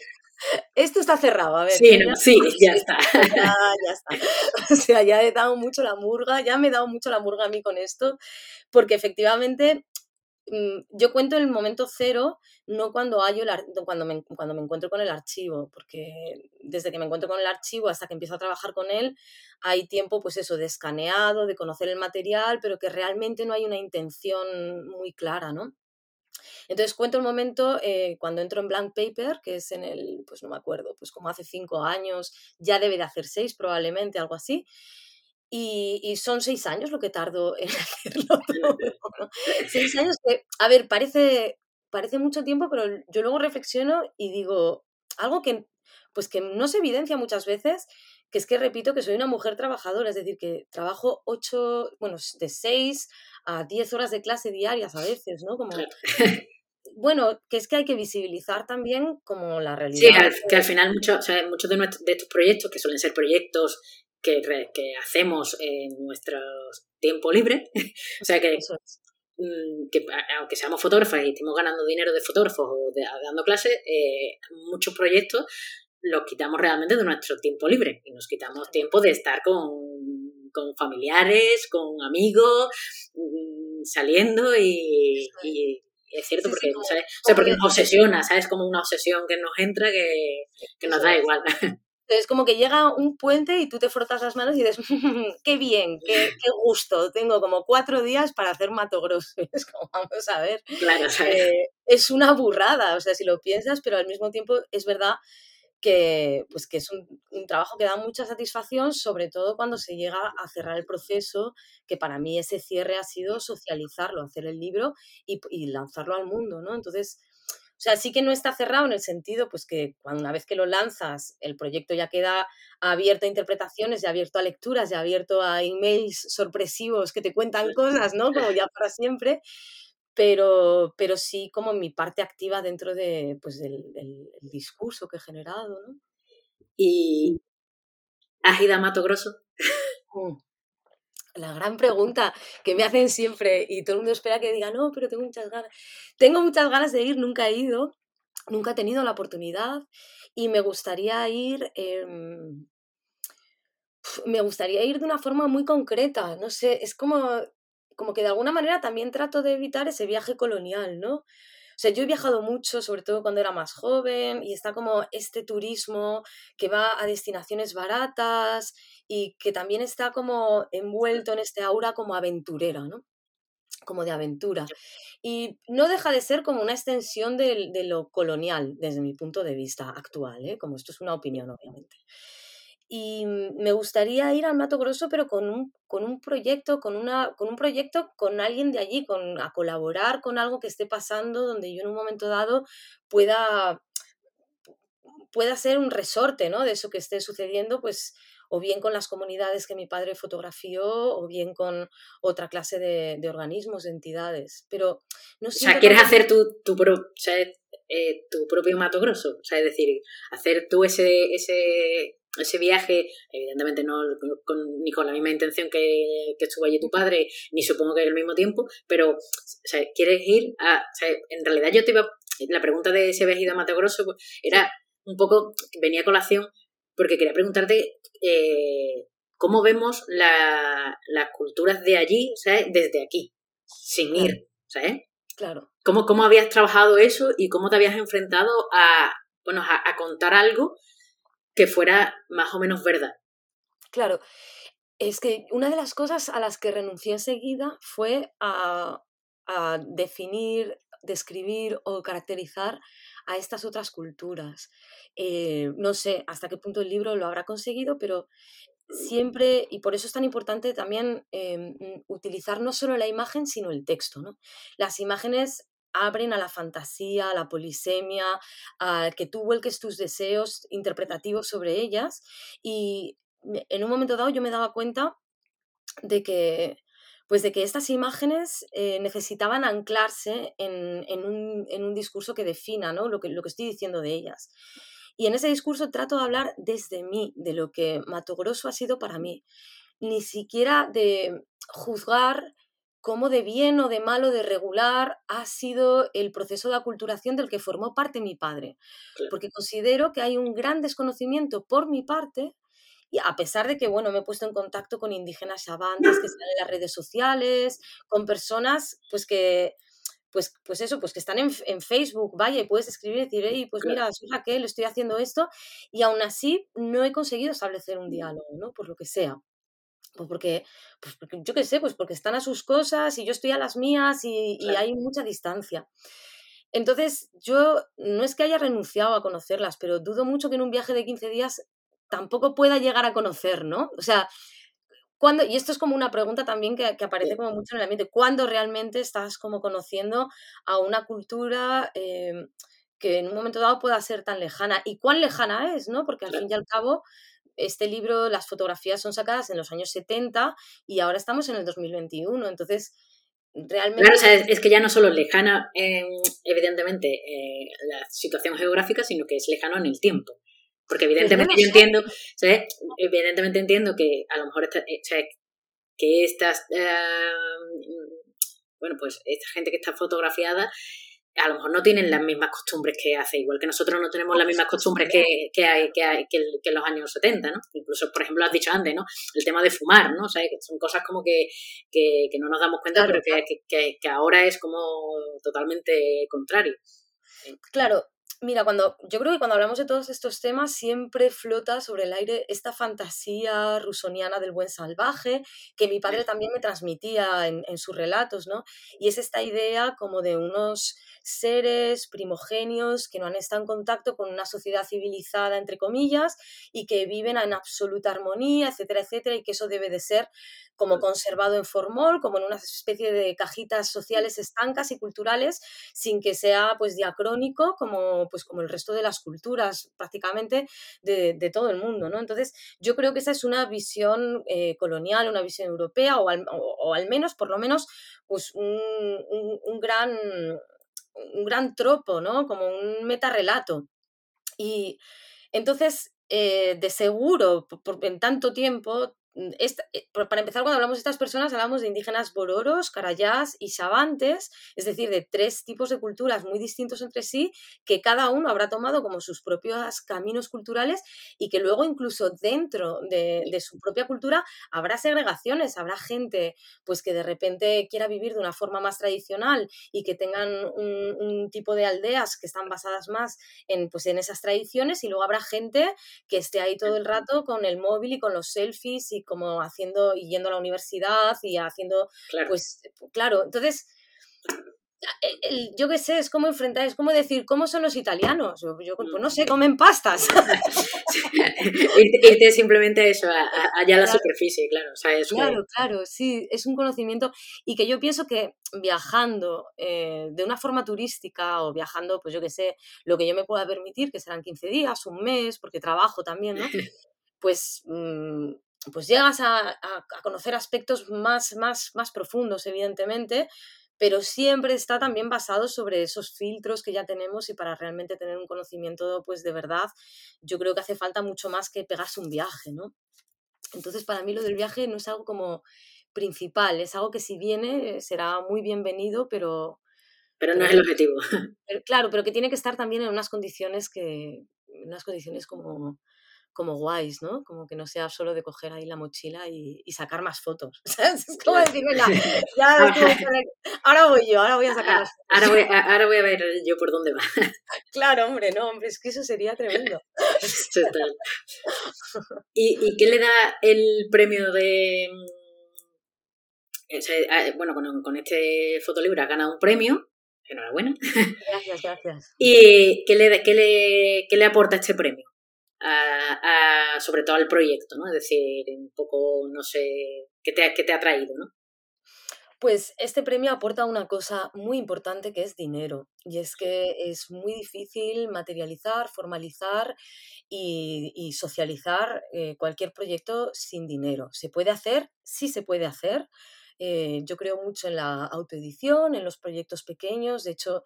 Esto está cerrado, a ver. Sí, sí, ya está. Ya, ya está. O sea, ya he dado mucho la murga, ya me he dado mucho la murga a mí con esto, porque efectivamente yo cuento el momento cero, no cuando hallo cuando me, cuando me encuentro con el archivo, porque desde que me encuentro con el archivo hasta que empiezo a trabajar con él, hay tiempo, pues eso, de escaneado, de conocer el material, pero que realmente no hay una intención muy clara, ¿no? Entonces cuento el momento eh, cuando entro en Blank Paper, que es en el, pues no me acuerdo, pues como hace cinco años, ya debe de hacer seis probablemente, algo así. Y, son seis años lo que tardo en hacerlo Seis años que, a ver, parece, parece mucho tiempo, pero yo luego reflexiono y digo algo que, pues que no se evidencia muchas veces, que es que repito que soy una mujer trabajadora, es decir, que trabajo ocho, bueno, de seis a diez horas de clase diarias a veces, ¿no? Como, bueno, que es que hay que visibilizar también como la realidad. Sí, que al final muchos muchos de, de, estos proyectos, que suelen ser proyectos que, que hacemos en nuestro tiempo libre. o sea que, mm, que, aunque seamos fotógrafos y estemos ganando dinero de fotógrafos o de, dando clases, eh, muchos proyectos los quitamos realmente de nuestro tiempo libre y nos quitamos tiempo de estar con, con familiares, con amigos, mm, saliendo y, es cierto porque, O sea, porque nos obsesiona, ¿sabes? Como una obsesión que nos entra que, que nos da igual. Es como que llega un puente y tú te frotas las manos y dices, qué bien, qué, qué gusto, tengo como cuatro días para hacer Mato Grosso. Es como, vamos a ver. Claro, eh, es una burrada, o sea, si lo piensas, pero al mismo tiempo es verdad que, pues, que es un, trabajo que da mucha satisfacción, sobre todo cuando se llega a cerrar el proceso, que para mí ese cierre ha sido socializarlo, hacer el libro y, y lanzarlo al mundo, ¿no? Entonces, sea, sí que no está cerrado en el sentido, pues que cuando una vez que lo lanzas, el proyecto ya queda abierto a interpretaciones, ya abierto a lecturas, ya abierto a emails sorpresivos que te cuentan cosas, ¿no? Como ya para siempre. Pero, pero sí como mi parte activa dentro de, pues, del, discurso que he generado, ¿no? ¿Y has ido a Mato Grosso? Mm la gran pregunta que me hacen siempre y todo el mundo espera que diga, no, pero tengo muchas ganas. Tengo muchas ganas de ir, nunca he ido, nunca he tenido la oportunidad y me gustaría ir, em, me gustaría ir de una forma muy concreta, no sé, es como, como que de alguna manera también trato de evitar ese viaje colonial, ¿no? Sea, yo he viajado mucho, sobre todo cuando era más joven, y está como este turismo que va a destinaciones baratas y que también está como envuelto en este aura como aventurera, ¿no? Como de aventura. Y no deja de ser como una extensión de, de lo colonial desde mi punto de vista actual, ¿eh? como esto es una opinión, obviamente y me gustaría ir al Mato Grosso, pero con un, con un proyecto, con, una, con un proyecto con alguien de allí, con, a colaborar con algo que esté pasando, donde yo en un momento dado pueda, pueda ser un resorte ¿no? de eso que esté sucediendo, pues o bien con las comunidades que mi padre fotografió, o bien con otra clase de, de organismos, de entidades. Pero no O sea, ¿quieres hacer tu, tu, eh, tu propio Mato Grosso? O sea, es decir, hacer tú ese, ese ese viaje, evidentemente no con, ni con la misma intención que, que, estuvo allí tu padre, ni supongo que al mismo tiempo, pero o sea, quieres ir a... O sea, en realidad yo te iba... La pregunta de si habías ido a Mato Grosso pues, era un poco... venía a colación porque quería preguntarte eh, cómo vemos la, las culturas de allí, ¿sabes? Desde aquí, sin ir, ¿sabes? Claro. ¿Cómo, ¿Cómo habías trabajado eso y cómo te habías enfrentado a, bueno, a, contar algo que fuera más o menos verdad? Claro. Es que una de las cosas a las que renuncié enseguida fue a, definir, describir o caracterizar a estas otras culturas. Eh, no sé hasta qué punto el libro lo habrá conseguido, pero siempre, y por eso es tan importante también em, utilizar no solo la imagen, sino el texto. ¿no? Las imágenes abren a la fantasía, a la polisemia, a que tú vuelques tus deseos interpretativos sobre ellas. Y en un momento dado yo me daba cuenta de que pues de que estas imágenes eh, necesitaban anclarse en, un, discurso que defina ¿no? lo, que, lo que estoy diciendo de ellas. Y en ese discurso trato de hablar desde mí, de lo que Mato Grosso ha sido para mí. Ni siquiera de juzgar cómo de bien o de malo, de regular, ha sido el proceso de aculturación del que formó parte mi padre. Porque considero que hay un gran desconocimiento por mi parte y a pesar de que, bueno, me he puesto en contacto con indígenas chavantes que están en las redes sociales, con personas, pues que, pues, pues eso, pues que están en, Facebook, vaya, y puedes escribir y decir, hey, pues mira, soy Raquel, estoy haciendo esto, y aún así no he conseguido establecer un diálogo, ¿no? Por lo que sea. Pues porque, pues porque yo qué sé, pues porque están a sus cosas y yo estoy a las mías y, y hay mucha distancia. Entonces, yo no es que haya renunciado a conocerlas, pero dudo mucho que en un viaje de 15 días tampoco pueda llegar a conocer, ¿no? O sea, cuando, y esto es como una pregunta también que, aparece como mucho en el ambiente, ¿cuándo realmente estás como conociendo a una cultura em, que en un momento dado pueda ser tan lejana? ¿Y cuán lejana es, no? Porque al fin y al cabo, este libro, las fotografías son sacadas en los años 70 y ahora estamos en el 2021, entonces... Realmente... Claro, o sea, es, que ya no solo lejana, em, evidentemente, eh, la situación geográfica, sino que es lejano en el tiempo. Porque evidentemente yo entiendo. Evidentemente entiendo que a lo mejor eh, que estas, eh, bueno, pues esta gente que está fotografiada a lo mejor no tienen las mismas costumbres que hace, igual que nosotros no tenemos las mismas costumbres que, que hay, que, hay, que, en los años 70, ¿no? Incluso, por ejemplo, has dicho antes, ¿no? El tema de fumar, ¿no? O sea, que son cosas como que, que, no nos damos cuenta, pero que, que, ahora es como totalmente contrario. Claro, Mira, cuando yo creo que cuando hablamos de todos estos temas siempre flota sobre el aire esta fantasía rusoniana del buen salvaje que mi padre también me transmitía en, en sus relatos, ¿no? Y es esta idea como de unos seres primogenios que no han estado en contacto con una sociedad civilizada, entre comillas, y que viven en absoluta armonía, etcétera, etcétera, y que eso debe de ser como conservado en formol, como en una especie de cajitas sociales estancas y culturales, sin que sea pues diacrónico como, pues, como el resto de las culturas prácticamente de, todo el mundo. ¿no? Entonces, yo creo que esa es una visión eh, colonial, una visión europea, o al, o, al, menos, por lo menos, pues un, un, gran un gran tropo, ¿no? Como un metarrelato. Y entonces, eh, de seguro, por, en tanto tiempo, Eh, para empezar, cuando hablamos de estas personas, hablamos de indígenas bororos, carayás y sabantes, es decir, de tres tipos de culturas muy distintos entre sí, que cada uno habrá tomado como sus propios caminos culturales y que luego incluso dentro de, su propia cultura habrá segregaciones, habrá gente pues que de repente quiera vivir de una forma más tradicional y que tengan un, tipo de aldeas que están basadas más en, pues, en esas tradiciones y luego habrá gente que esté ahí todo el rato con el móvil y con los selfies y como haciendo y yendo a la universidad y haciendo, pues, claro, entonces, e, yo qué sé, es como enfrentar, es como decir, ¿cómo son los italianos? Yo, pues no sé, comen pastas. irte, simplemente a eso, allá a la superficie, claro. claro, claro, sí, es un conocimiento y que yo pienso que viajando eh, de una forma turística o viajando, pues yo qué sé, lo que yo me pueda permitir, que serán 15 días, un mes, porque trabajo también, ¿no? Pues mm, pues llegas a, conocer aspectos más, más, más profundos, evidentemente, pero siempre está también basado sobre esos filtros que ya tenemos y para realmente tener un conocimiento pues de verdad, yo creo que hace falta mucho más que pegarse un viaje, ¿no? Entonces, para mí lo del viaje no es algo como principal, es algo que si viene será muy bienvenido, pero... Pero no es el objetivo. claro, pero que tiene que estar también en unas condiciones que... unas condiciones como como guays, ¿no? Como que no sea solo de coger ahí la mochila y, sacar más fotos. Es como decir, venga, ya ahora voy yo, ahora voy a sacar las fotos. Ahora voy, ahora voy a ver yo por dónde va. Claro, hombre, no, hombre, es que eso sería tremendo. Total. ¿Y, ¿Y qué le da el premio de bueno, con, este fotolibro ha ganado un premio. Enhorabuena. Gracias, gracias. ¿Y qué le, qué le, qué le aporta este premio? Sobre todo al proyecto, ¿no? Es decir, un poco, no sé, ¿qué te, qué te ha traído, ¿no? Pues este premio aporta una cosa muy importante que es dinero. Y es que es muy difícil materializar, formalizar y, socializar eh, cualquier proyecto sin dinero. ¿Se puede hacer? Sí se puede hacer, eh, yo creo mucho en la autoedición, en los proyectos pequeños. De hecho,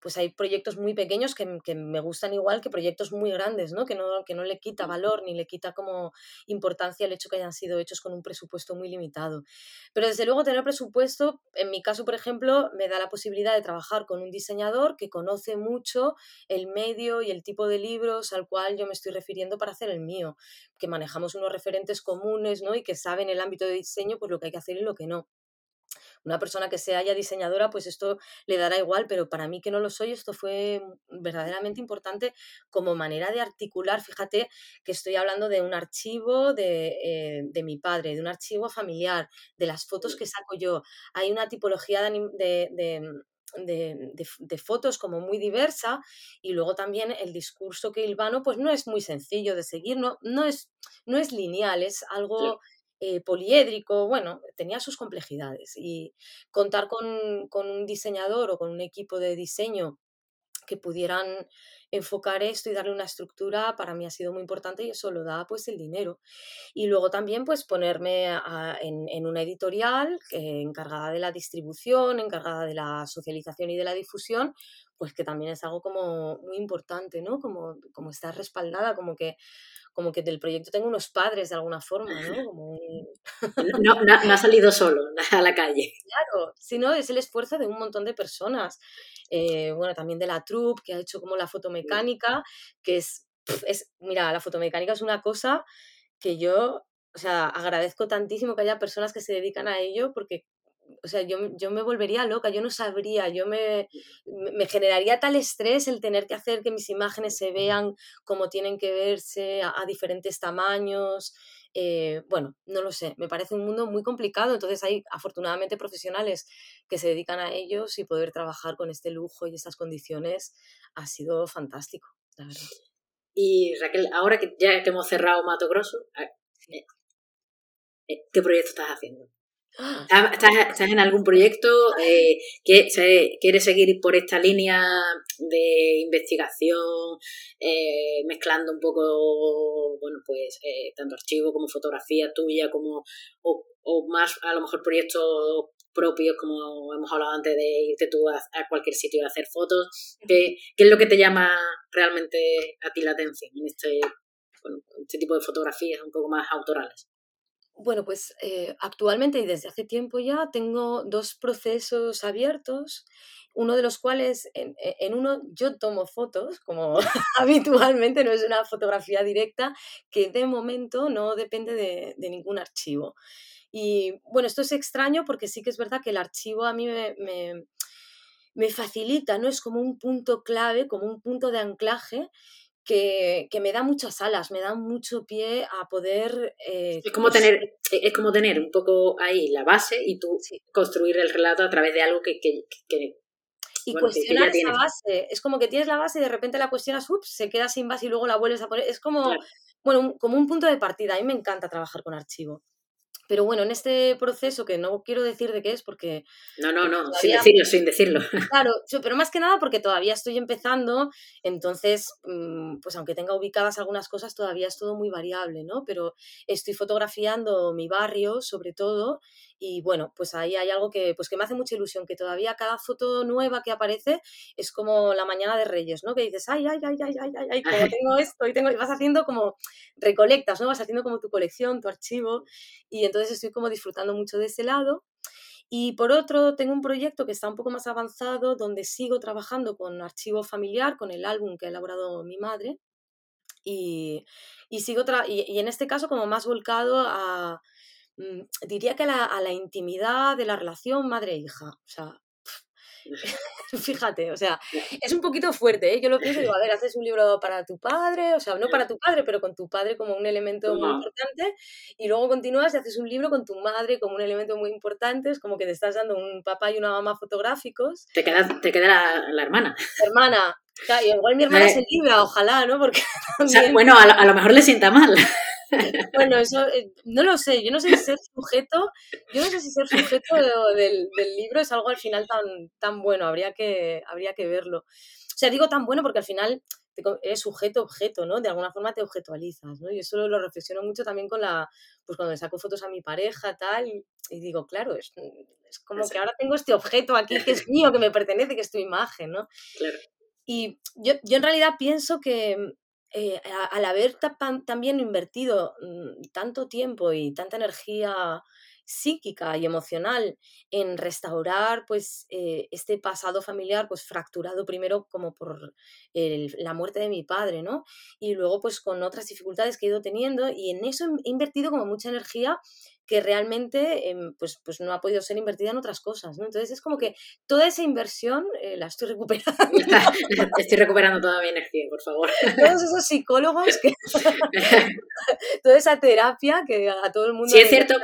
pues hay proyectos muy pequeños que, me gustan igual que proyectos muy grandes, ¿no? Que, ¿no? que no le quita valor ni le quita como importancia el hecho que hayan sido hechos con un presupuesto muy limitado. Pero desde luego tener presupuesto, en mi caso, por ejemplo, me da la posibilidad de trabajar con un diseñador que conoce mucho el medio y el tipo de libros al cual yo me estoy refiriendo para hacer el mío, que manejamos unos referentes comunes, ¿no? Y que saben el ámbito de diseño, pues lo que hay que hacer y lo que no una persona que sea ya diseñadora, pues esto le dará igual, pero para mí que no lo soy, esto fue verdaderamente importante como manera de articular. Fíjate que estoy hablando de un archivo de, eh, de mi padre, de un archivo familiar, de las fotos que saco yo. Hay una tipología de, de, de, fotos como muy diversa y luego también el discurso que hilvano pues no es muy sencillo de seguir, no, no, es, no es lineal, es algo eh, poliédrico, bueno, tenía sus complejidades y contar con, un diseñador o con un equipo de diseño que pudieran enfocar esto y darle una estructura para mí ha sido muy importante y eso lo da pues el dinero. Y luego también pues ponerme en, una editorial encargada de la distribución, encargada de la socialización y de la difusión, pues que también es algo como muy importante, ¿no? Como, como estar respaldada, como que como que del proyecto tengo unos padres de alguna forma, ¿no? Como no, no, ha salido solo a la calle. Claro, sino es el esfuerzo de un montón de personas. Eh, bueno, también de la troupe, que ha hecho como la fotomecánica, que es, es, mira, la fotomecánica es una cosa que yo, o sea, agradezco tantísimo que haya personas que se dedican a ello, porque o sea, yo, yo, me volvería loca, yo no sabría, yo me, me, generaría tal estrés el tener que hacer que mis imágenes se vean como tienen que verse a, diferentes tamaños. Eh, bueno, no lo sé, me parece un mundo muy complicado, entonces hay afortunadamente profesionales que se dedican a ellos y poder trabajar con este lujo y estas condiciones ha sido fantástico, la verdad. Y Raquel, ahora que ya hemos cerrado Mato Grosso, eh, eh, ¿qué proyecto estás haciendo? ¿Estás, en algún proyecto? Eh, ¿Quieres seguir por esta línea de investigación, eh, mezclando un poco, bueno, pues eh, tanto archivo como fotografía tuya, como o, más a lo mejor proyectos propios, como hemos hablado antes de irte tú a, cualquier sitio a hacer fotos? ¿Qué, ¿Qué, es lo que te llama realmente a ti la atención en este, bueno, este tipo de fotografías un poco más autorales? Bueno, pues eh, actualmente y desde hace tiempo ya tengo dos procesos abiertos, uno de los cuales en, e, uno yo tomo fotos, como habitualmente no es una fotografía directa, que de momento no depende de, ningún archivo. Y bueno, esto es extraño porque sí que es verdad que el archivo a mí me, me facilita, ¿no? Es como un punto clave, como un punto de anclaje que, me da muchas alas, me da mucho pie a poder... Eh, es, como tener, es como tener un poco ahí la base y tú construir el relato a través de algo que... y cuestionar esa base. Es como que tienes la base y de repente la cuestionas, ups, se queda sin base y luego la vuelves a poner. Es como, bueno, como un punto de partida. A mí me encanta trabajar con archivo. Pero bueno, en este proceso, que no quiero decir de qué es porque... No, no, no, sin decirlo, sin decirlo. Claro, pero más que nada porque todavía estoy empezando, entonces, mm, pues aunque tenga ubicadas algunas cosas, todavía es todo muy variable, ¿no? Pero estoy fotografiando mi barrio, sobre todo, y bueno, pues ahí hay algo que, pues que me hace mucha ilusión, que todavía cada foto nueva que aparece es como la mañana de Reyes, ¿no? Que dices, ay, ay, ay, ay, ay, ay, ay, como tengo esto y tengo, y vas haciendo como, recolectas, ¿no? Vas haciendo como tu colección, tu archivo, y entonces estoy como disfrutando mucho de ese lado. Y por otro, tengo un proyecto que está un poco más avanzado, donde sigo trabajando con archivo familiar, con el álbum que ha elaborado mi madre, Y, sigo y, en este caso como más volcado a, diría que a la, intimidad de la relación madre-hija. O sea, Fíjate, o sea, es un poquito fuerte, ¿eh? Yo lo pienso digo, a ver, haces un libro para tu padre, o sea, no para tu padre, pero con tu padre como un elemento muy importante, y luego continúas y haces un libro con tu madre como un elemento muy importante, es como que te estás dando un papá y una mamá fotográficos. Te queda, te queda la, hermana. hermana, igual mi hermana se libra, ojalá, ¿no? Porque bueno, a lo, mejor le sienta mal. Bueno, eso eh, no lo sé. Yo no sé si ser sujeto, yo no sé si ser sujeto del, libro es algo al final tan, tan bueno. Habría que, habría que verlo. O sea, digo tan bueno porque al final eres sujeto-objeto, ¿no? De alguna forma te objetualizas, ¿no? Y eso lo, reflexiono mucho también con la, pues cuando le saco fotos a mi pareja, tal, y, digo, claro, es, es como que ahora tengo este objeto aquí que es mío, que me pertenece, que es tu imagen, ¿no? Claro. Y yo, yo en realidad pienso que, eh, al haber también invertido mm, tanto tiempo y tanta energía psíquica y emocional en restaurar pues eh, este pasado familiar pues fracturado primero como por la muerte de mi padre no y luego pues con otras dificultades que he ido teniendo y en eso he invertido como mucha energía que realmente em, pues, pues no ha podido ser invertida en otras cosas, ¿no? Entonces es como que toda esa inversión eh, la estoy recuperando. estoy recuperando toda mi energía, por favor. Todos esos psicólogos, que... toda esa terapia que a todo el mundo... Sí es, cierto,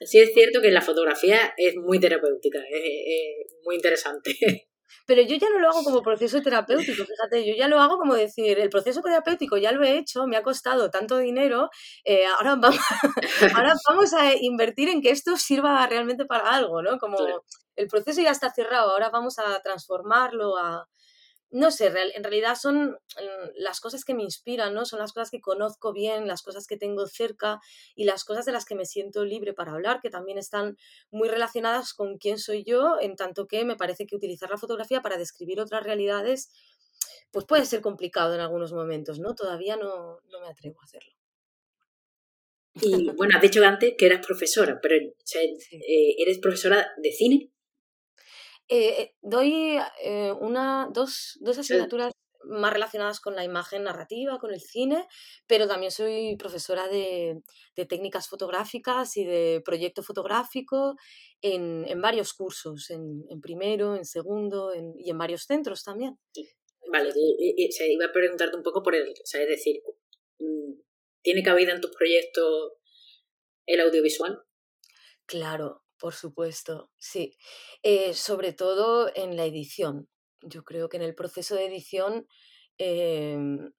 sí es cierto que la fotografía es muy terapéutica, es muy interesante. Pero yo ya no lo hago como proceso terapéutico, fíjate, yo ya lo hago como decir, el proceso terapéutico ya lo he hecho, me ha costado tanto dinero, eh, ahora, vamos, ahora vamos a invertir en que esto sirva realmente para algo, ¿no? Como el proceso ya está cerrado, ahora vamos a transformarlo, a, no sé, en realidad son mm, las cosas que me inspiran, ¿no? Son las cosas que conozco bien, las cosas que tengo cerca y las cosas de las que me siento libre para hablar, que también están muy relacionadas con quién soy yo, en tanto que me parece que utilizar la fotografía para describir otras realidades, pues puede ser complicado en algunos momentos, ¿no? Todavía no, me atrevo a hacerlo. Y bueno, has dicho antes que eras profesora, pero eh, ¿eres profesora de cine? Eh, doy eh, una, dos, dos asignaturas más relacionadas con la imagen narrativa, con el cine, pero también soy profesora de, técnicas fotográficas y de proyecto fotográfico en, en varios cursos, en, en, primero, en segundo y en varios centros también. Vale, se iba a preguntarte un poco por el, es decir, mm, ¿tiene cabida en tus proyectos el audiovisual? Claro, por supuesto, sí. Eh, sobre todo en la edición. Yo creo que en el proceso de edición em,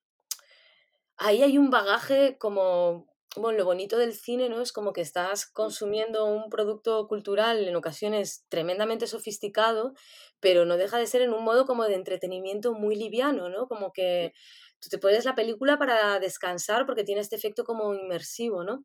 ahí hay un bagaje como, bueno, lo bonito del cine, ¿no? Es como que estás consumiendo un producto cultural en ocasiones tremendamente sofisticado, pero no deja de ser en un modo como de entretenimiento muy liviano, ¿no? Como que tú te pones la película para descansar porque tiene este efecto como inmersivo, ¿no?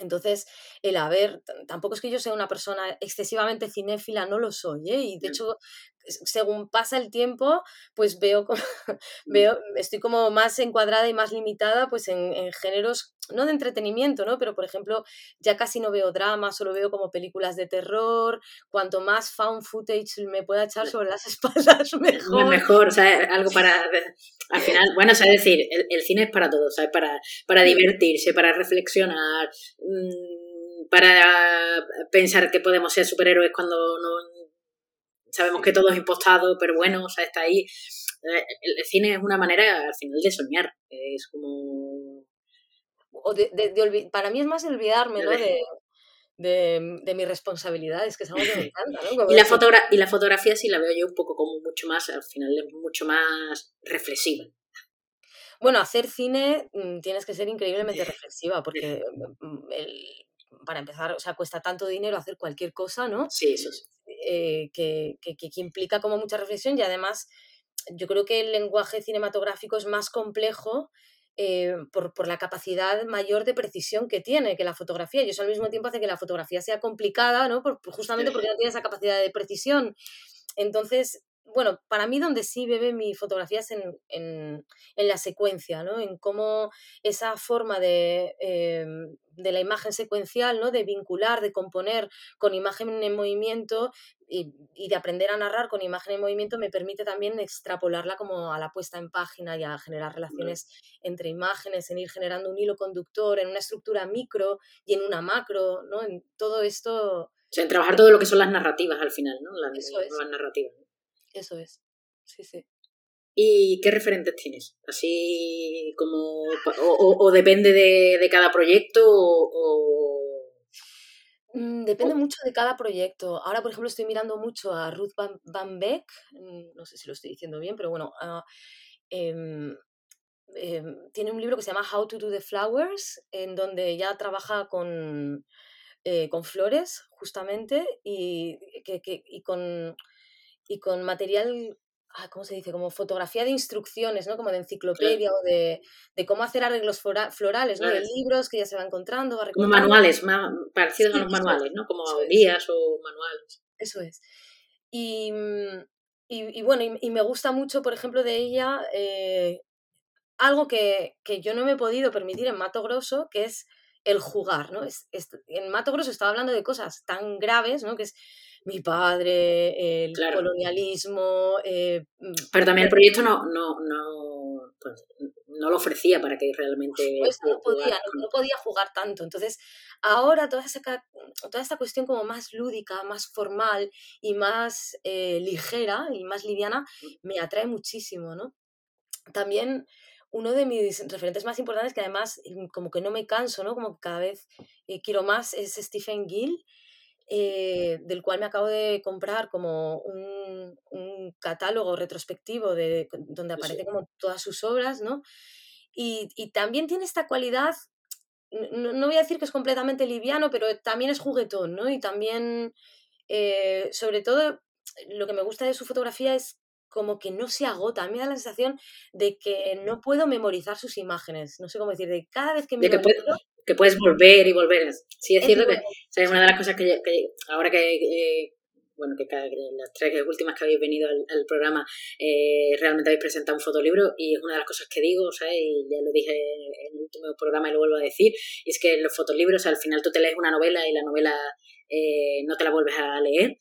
Entonces, el haber, tampoco es que yo sea una persona excesivamente cinéfila, no lo soy, ¿eh? Y de hecho, según pasa el tiempo, pues veo, mm. veo estoy como más encuadrada y más limitada pues en, en, géneros, no de entretenimiento, ¿no? Pero, por ejemplo, ya casi no veo drama, solo veo como películas de terror. Cuanto más found footage me pueda echar sobre las espaldas, mejor. Mejor, o sea, algo para... Al final, bueno, o sea, es decir, el, cine es para todo, ¿sabes? Para, para divertirse, para reflexionar, mm, para pensar que podemos ser superhéroes cuando no sabemos que todo es impostado, pero bueno, o sea, está ahí. Eh, el, cine es una manera al final de soñar, es como... O de, de, para mí es más olvidarme, ¿no? De, de, de, mis responsabilidades, que es algo que me encanta. ¿no? y, la fotogra y la fotografía sí la veo yo un poco como mucho más, al final es mucho más reflexiva. Bueno, hacer cine mm, tienes que ser increíblemente reflexiva, porque mm, el, para empezar, o sea, cuesta tanto dinero hacer cualquier cosa, ¿no? Sí, eso sí. Eh, que, que, que, implica como mucha reflexión y además yo creo que el lenguaje cinematográfico es más complejo eh, por, por, la capacidad mayor de precisión que tiene que la fotografía. Y eso al mismo tiempo hace que la fotografía sea complicada, ¿no? Por, justamente porque no tiene esa capacidad de precisión. Entonces, bueno, para mí donde sí bebe mi fotografía es en, en, en la secuencia, ¿no? En cómo esa forma de, em, de, la imagen secuencial, ¿no? De vincular, de componer con imagen en movimiento y, y, de aprender a narrar con imagen en movimiento me permite también extrapolarla como a la puesta en página y a generar relaciones entre imágenes, en ir generando un hilo conductor, en una estructura micro y en una macro, ¿no? En todo esto... O sea, en trabajar todo lo que son las narrativas al final, ¿no? Las, Eso es. las narrativas. Eso es, sí, sí. ¿Y qué referentes tienes? Así como... o, o depende de, de, cada proyecto o... Mm, depende mucho de cada proyecto. Ahora, por ejemplo, estoy mirando mucho a Ruth Van, Van Beck, mm, no sé si lo estoy diciendo bien, pero bueno, uh, eh, eh, tiene un libro que se llama How to Do the Flowers, en donde ya trabaja con, eh, con flores, justamente, y, que, que, y con y con material, ¿cómo se dice? Como fotografía de instrucciones, ¿no? Como de enciclopedia sí. o de, de, cómo hacer arreglos florales, ¿no? Claro. De libros que ya se va encontrando. Va como manuales, más parecidos sí, a los manuales, ¿no? Como guías o manuales. Eso es. Y, mm, y, y bueno, y, y, me gusta mucho, por ejemplo, de ella eh, algo que, que, yo no me he podido permitir en Mato Grosso, que es el jugar, ¿no? Es, es, en Mato Grosso estaba hablando de cosas tan graves, ¿no? Que es mi padre, el claro. colonialismo. Eh, Pero también el proyecto no, no, no, pues, no lo ofrecía para que realmente. Pues no, podía, no, no, podía jugar tanto. Entonces, ahora toda, esa, toda esta cuestión como más lúdica, más formal y más eh, ligera y más liviana me atrae muchísimo, ¿no? También uno de mis referentes más importantes, que además como que no me canso, ¿no? Como que cada vez eh, quiero más, es Stephen Gill eh, del cual me acabo de comprar como un, un catálogo retrospectivo de, donde aparece como todas sus obras, ¿no? Y, y también tiene esta cualidad, no, no, voy a decir que es completamente liviano, pero también es juguetón, ¿no? Y también, eh, sobre todo, lo que me gusta de su fotografía es como que no se agota. A mí me da la sensación de que no puedo memorizar sus imágenes. No sé cómo decir, de cada vez que miro... De que, puede, que puedes volver y volver. Sí, es, es cierto que o sea, es una de las cosas que, que ahora que, eh, bueno, que, cada, que, las tres últimas que habéis venido al, al programa eh, realmente habéis presentado un fotolibro y es una de las cosas que digo, o sea, y ya lo dije en el último programa y lo vuelvo a decir, y es que los fotolibros al final tú te lees una novela y la novela eh, no te la vuelves a leer,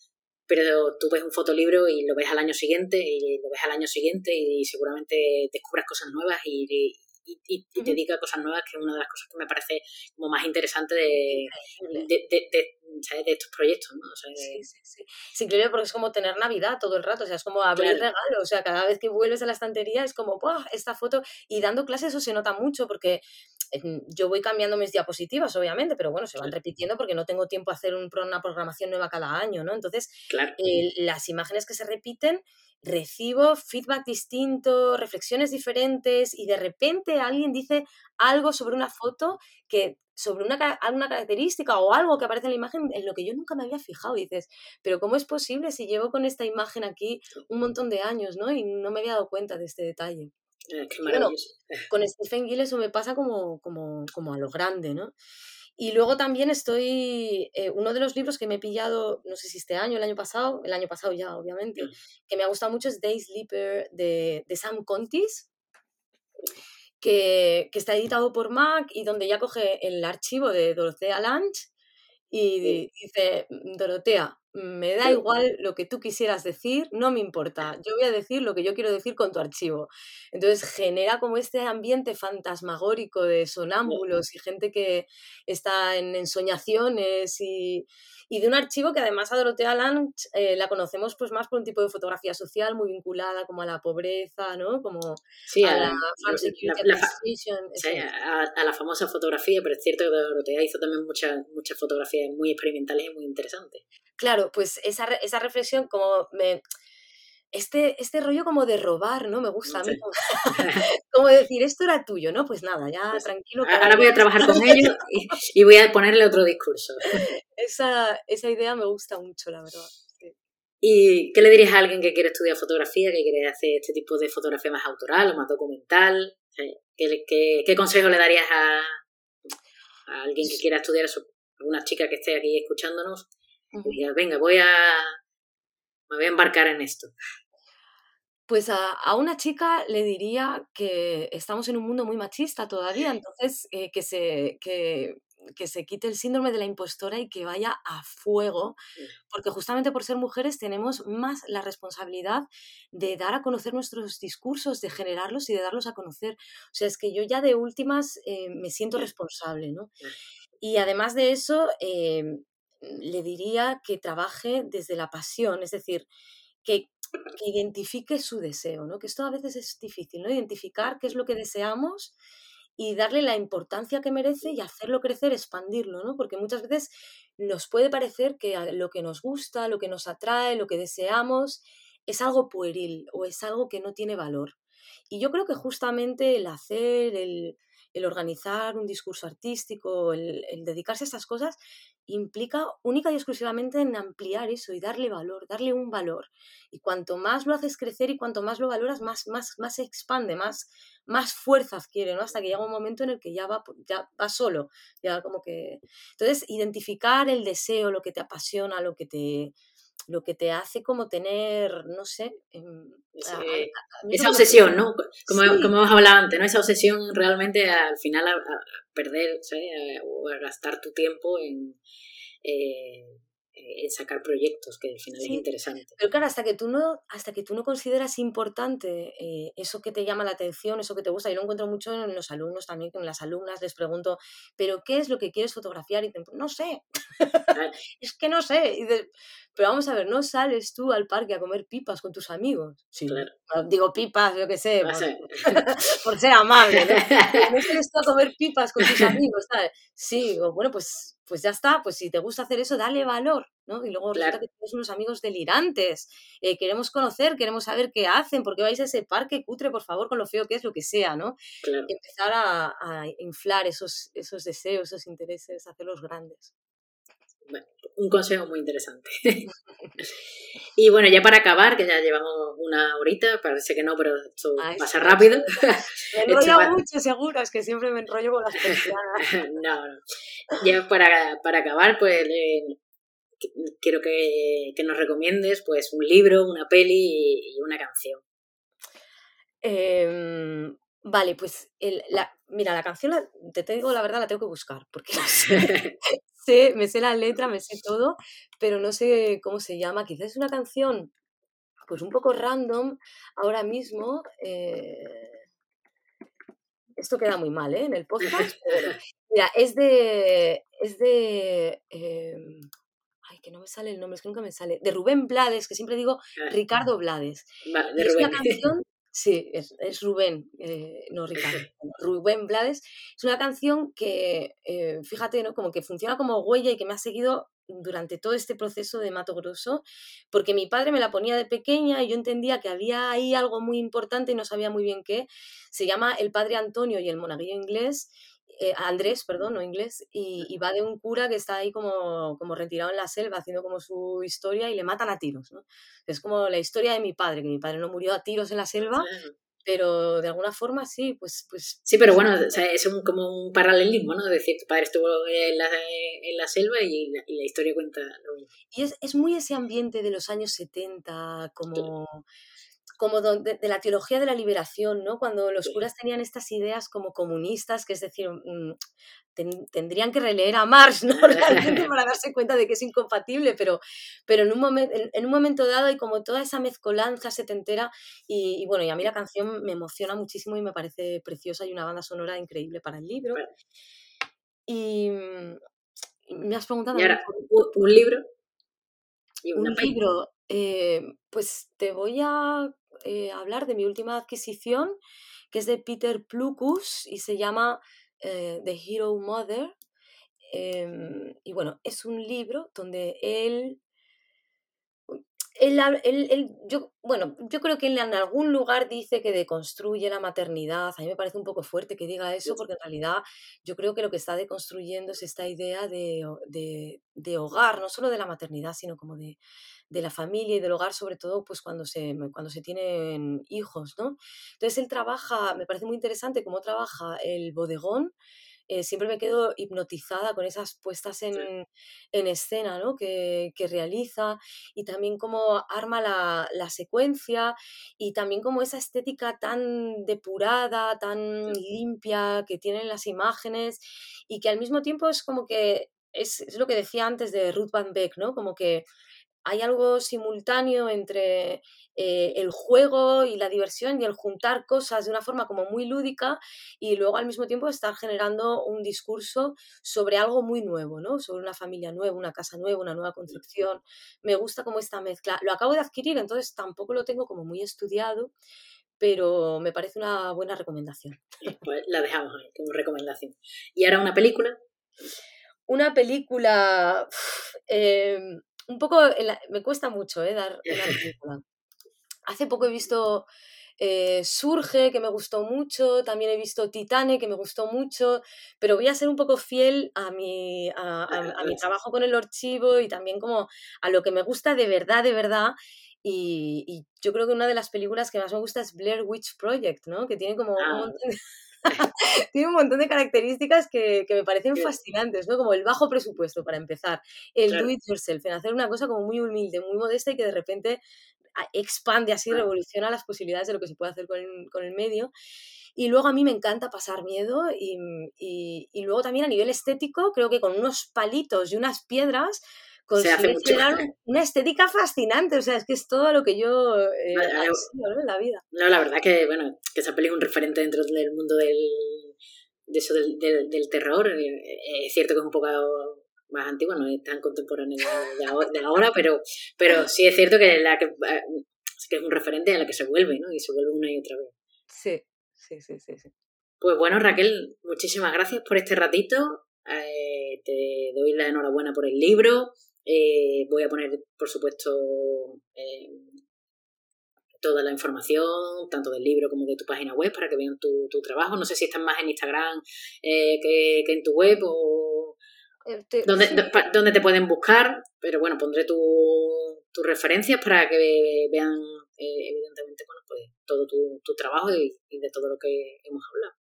pero tú ves un fotolibro y lo ves al año siguiente y lo ves al año siguiente y seguramente descubras cosas nuevas y, y y, y, y, te diga cosas nuevas, que es una de las cosas que me parece como más interesante de, de, de, de, ¿sabes? de estos proyectos, ¿no? O sea, sí, sí, sí. Es increíble porque es como tener Navidad todo el rato, o sea, es como abrir claro. regalos, o sea, cada vez que vuelves a la estantería es como, ¡buah! Esta foto, y dando clases eso se nota mucho porque yo voy cambiando mis diapositivas, obviamente, pero bueno, se van repitiendo porque no tengo tiempo a hacer un, una programación nueva cada año, ¿no? Entonces, claro. eh, las imágenes que se repiten recibo feedback distinto, reflexiones diferentes y de repente alguien dice algo sobre una foto que sobre una, alguna característica o algo que aparece en la imagen en lo que yo nunca me había fijado. Y dices, pero ¿cómo es posible si llevo con esta imagen aquí un montón de años, ¿no? Y no me había dado cuenta de este detalle. Qué bueno, con Stephen Gill eso me pasa como, como, como a lo grande, ¿no? Y luego también estoy, eh, uno de los libros que me he pillado, no sé si este año, el año pasado, el año pasado ya, obviamente, mm. que me ha gustado mucho es Day Sleeper de, de Sam Contis, que, que, está editado por Mac y donde ya coge el archivo de Dorothea Lange y dice, Dorotea, me da igual lo que tú quisieras decir, no me importa, yo voy a decir lo que yo quiero decir con tu archivo. Entonces genera como este ambiente fantasmagórico de sonámbulos y gente que está en ensoñaciones y, y de un archivo que además a Dorotea Lange eh, la conocemos pues más por un tipo de fotografía social muy vinculada como a la pobreza, ¿no? Como sí, a, a, la la, la, sí, a, a, la famosa fotografía, pero es cierto que Dorotea hizo también muchas muchas fotografías muy experimentales y muy interesantes. Claro, pues esa, esa reflexión como me, este, este rollo como de robar, ¿no? Me gusta a mí. Como, como, decir, esto era tuyo, ¿no? Pues nada, ya pues, tranquilo. Ahora voy a trabajar con ellos y, y, voy a ponerle otro discurso. Esa, esa idea me gusta mucho, la verdad. Sí. ¿Y qué le dirías a alguien que quiere estudiar fotografía, que quiere hacer este tipo de fotografía más autoral o más documental? ¿Qué, qué, qué consejo le darías a, a alguien que quiera estudiar eso? Una chica que esté aquí escuchándonos Venga, voy a, me voy a embarcar en esto. Pues a, una chica le diría que estamos en un mundo muy machista todavía, entonces eh, que, se, que, que se quite el síndrome de la impostora y que vaya a fuego, porque justamente por ser mujeres tenemos más la responsabilidad de dar a conocer nuestros discursos, de generarlos y de darlos a conocer. O sea, es que yo ya de últimas eh, me siento responsable, ¿no? Y además de eso, em, le diría que trabaje desde la pasión, es decir, que que identifique su deseo, ¿no? Que esto a veces es difícil, ¿no? Identificar qué es lo que deseamos y darle la importancia que merece y hacerlo crecer, expandirlo, ¿no? Porque muchas veces nos puede parecer que lo que nos gusta, lo que nos atrae, lo que deseamos es algo pueril o es algo que no tiene valor. Y yo creo que justamente el hacer, el, el organizar un discurso artístico, el, dedicarse a estas cosas, implica única y exclusivamente en ampliar eso y darle valor, darle un valor. Y cuanto más lo haces crecer y cuanto más lo valoras, más, más, más se expande, más, más fuerza adquiere, ¿no? Hasta que llega un momento en el que ya va, ya va solo, ya como que... Entonces, identificar el deseo, lo que te apasiona, lo que te, lo que te hace como tener, no sé... Em, esa obsesión, ¿no? Como, como, hemos hablado antes, ¿no? Esa obsesión realmente al final a, perder, O a gastar tu tiempo en... Eh, eh, en sacar proyectos, que al final es interesante. Pero claro, hasta que tú no, hasta que tú no consideras importante eh, eso que te llama la atención, eso que te gusta, yo lo encuentro mucho en los alumnos también, con las alumnas les pregunto, ¿pero qué es lo que quieres fotografiar? Y dicen, no sé, es que no sé. pero vamos a ver, ¿no sales tú al parque a comer pipas con tus amigos? Sí, claro. Digo pipas, yo qué sé, por, ser amable, ¿no? ¿No sales tú a comer pipas con tus amigos, ¿sabes? Sí, bueno, pues pues ya está, pues si te gusta hacer eso, dale valor, ¿no? Y luego resulta que tienes unos amigos delirantes, eh, queremos conocer, queremos saber qué hacen, por qué vais a ese parque cutre, por favor, con lo feo que es, lo que sea, ¿no? Empezar a, inflar esos, esos deseos, esos intereses, hacerlos grandes. Bueno, un consejo muy interesante. y bueno, ya para acabar, que ya llevamos una horita, parece que no, pero esto pasa rápido. Me enrollo mucho, seguro, es que siempre me enrollo con las personas. no, no. Ya para, para acabar, pues quiero que, que, nos recomiendes pues un libro, una peli y, una canción. Em, vale, pues el, la, mira, la canción, te, te digo la verdad, la tengo que buscar, porque sé, me sé la letra, me sé todo, pero no sé cómo se llama. Quizás es una canción pues un poco random ahora mismo. Eh, esto queda muy mal, ¿eh? En el podcast. mira, es de. Es de. Em, ay, que no me sale el nombre, es que nunca me sale. De Rubén Blades, que siempre digo ah. Ricardo Blades. de es una canción Sí, es, Rubén, eh, no Ricardo, Rubén Blades. Es una canción que, eh, fíjate, ¿no? Como que funciona como huella y que me ha seguido durante todo este proceso de Mato Grosso, porque mi padre me la ponía de pequeña y yo entendía que había ahí algo muy importante y no sabía muy bien qué. Se llama El Padre Antonio y el Monaguillo Inglés eh, Andrés, perdón, no inglés, y, va de un cura que está ahí como, como retirado en la selva haciendo como su historia y le matan a tiros. ¿no? Es como la historia de mi padre, que mi padre no murió a tiros en la selva, pero de alguna forma sí, pues... pues sí, pero bueno, es un, como un paralelismo, ¿no? Es decir, tu padre estuvo en la, en la selva y la, y la, historia cuenta lo mismo. Y es, es, muy ese ambiente de los años 70, como como de, la teología de la liberación, ¿no? Cuando los curas tenían estas ideas como comunistas, que es decir, mm, tendrían que releer a Marx, ¿no? Realmente para darse cuenta de que es incompatible, pero, pero en, un momento, en, un momento dado hay como toda esa mezcolanza setentera y, y, bueno, y a mí la canción me emociona muchísimo y me parece preciosa y una banda sonora increíble para el libro. Y mm, me has preguntado... ¿Y ahora, un libro? un libro, eh, pues te voy a eh, hablar de mi última adquisición, que es de Peter Plukus y se llama eh, The Hero Mother. Em, y bueno, es un libro donde él yo, bueno, yo creo que él en algún lugar dice que deconstruye la maternidad. A mí me parece un poco fuerte que diga eso, porque en realidad yo creo que lo que está deconstruyendo es esta idea de, de hogar, no solo de la maternidad, sino como de, de la familia y del hogar, sobre todo pues cuando se, cuando se tienen hijos, ¿no? Entonces él trabaja, me parece muy interesante cómo trabaja el bodegón, eh, siempre me quedo hipnotizada con esas puestas en, escena ¿no? que, realiza y también cómo arma la, secuencia y también como esa estética tan depurada, tan limpia que tienen las imágenes y que al mismo tiempo es como que es, es, lo que decía antes de Ruth Van Beck, ¿no? Como que hay algo simultáneo entre eh, el juego y la diversión y el juntar cosas de una forma como muy lúdica y luego al mismo tiempo estar generando un discurso sobre algo muy nuevo, ¿no? Sobre una familia nueva, una casa nueva, una nueva concepción. Me gusta como esta mezcla. Lo acabo de adquirir, entonces tampoco lo tengo como muy estudiado, pero me parece una buena recomendación. Pues la dejamos ahí como recomendación. ¿Y ahora una película? Una película... Em, un poco, me cuesta mucho ¿eh? dar una película. Hace poco he visto eh, Surge, que me gustó mucho, también he visto Titane, que me gustó mucho, pero voy a ser un poco fiel a mi, a, mi trabajo con el archivo y también como a lo que me gusta de verdad, de verdad. Y, yo creo que una de las películas que más me gusta es Blair Witch Project, ¿no? Que tiene como un ah. montón de... tiene un montón de características que, me parecen fascinantes, ¿no? Como el bajo presupuesto, para empezar, el do it yourself, en hacer una cosa como muy humilde, muy modesta y que de repente expande así, revoluciona las posibilidades de lo que se puede hacer con el, medio. Y luego a mí me encanta pasar miedo y, y, luego también a nivel estético, creo que con unos palitos y unas piedras consigue generar una estética fascinante, o sea, es que es todo lo que yo eh, en la vida. No, la verdad que, bueno, que esa peli es un referente dentro del mundo del, de eso del, del, terror. Eh, es cierto que es un poco más antigua, no es tan contemporánea de, ahora, pero, pero sí es cierto que, la que, eh, que es un referente a la que se vuelve, ¿no? Y se vuelve una y otra vez. Sí, sí, sí, sí. sí. Pues bueno, Raquel, muchísimas gracias por este ratito. te doy la enhorabuena por el libro. Eh, voy a poner, por supuesto, eh, toda la información, tanto del libro como de tu página web, para que vean tu, trabajo. No sé si estás más en Instagram eh, que, en tu web o donde, te pueden buscar, pero bueno, pondré tus referencias para que vean, evidentemente, bueno, pues todo tu, tu trabajo y de todo lo que hemos hablado.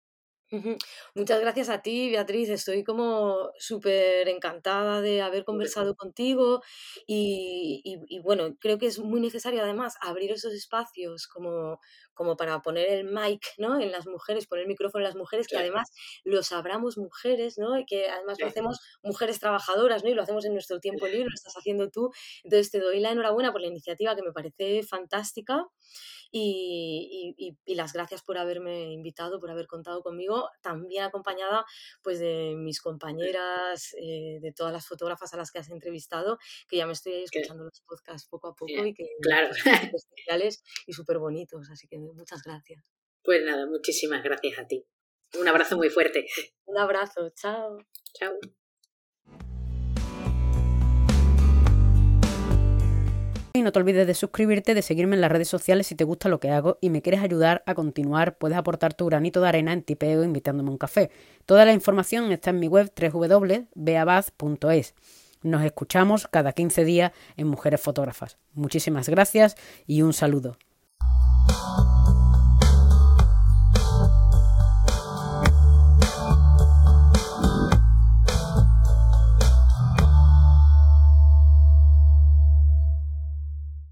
Muchas gracias a ti, Beatriz. Estoy como súper encantada de haber conversado contigo y, bueno, creo que es muy necesario además abrir esos espacios como, como para poner el mic ¿no? en las mujeres, poner el micrófono en las mujeres, que además los abramos mujeres, ¿no? y que además lo hacemos mujeres trabajadoras ¿no? y lo hacemos en nuestro tiempo libre, lo estás haciendo tú. Entonces te doy la enhorabuena por la iniciativa que me parece fantástica y, las gracias por haberme invitado, por haber contado conmigo, también acompañada pues de mis compañeras, eh, de todas las fotógrafas a las que has entrevistado, que ya me estoy escuchando los podcasts poco a poco y que claro. son especiales y súper bonitos, así que muchas gracias. Pues nada, muchísimas gracias a ti. Un abrazo muy fuerte. Un abrazo, chao. Chao. Y no te olvides de suscribirte, de seguirme en las redes sociales si te gusta lo que hago y me quieres ayudar a continuar, puedes aportar tu granito de arena en Tipeo invitándome a un café. Toda la información está en mi web www.beabaz.es. Nos escuchamos cada 15 días en Mujeres Fotógrafas. Muchísimas gracias y un saludo.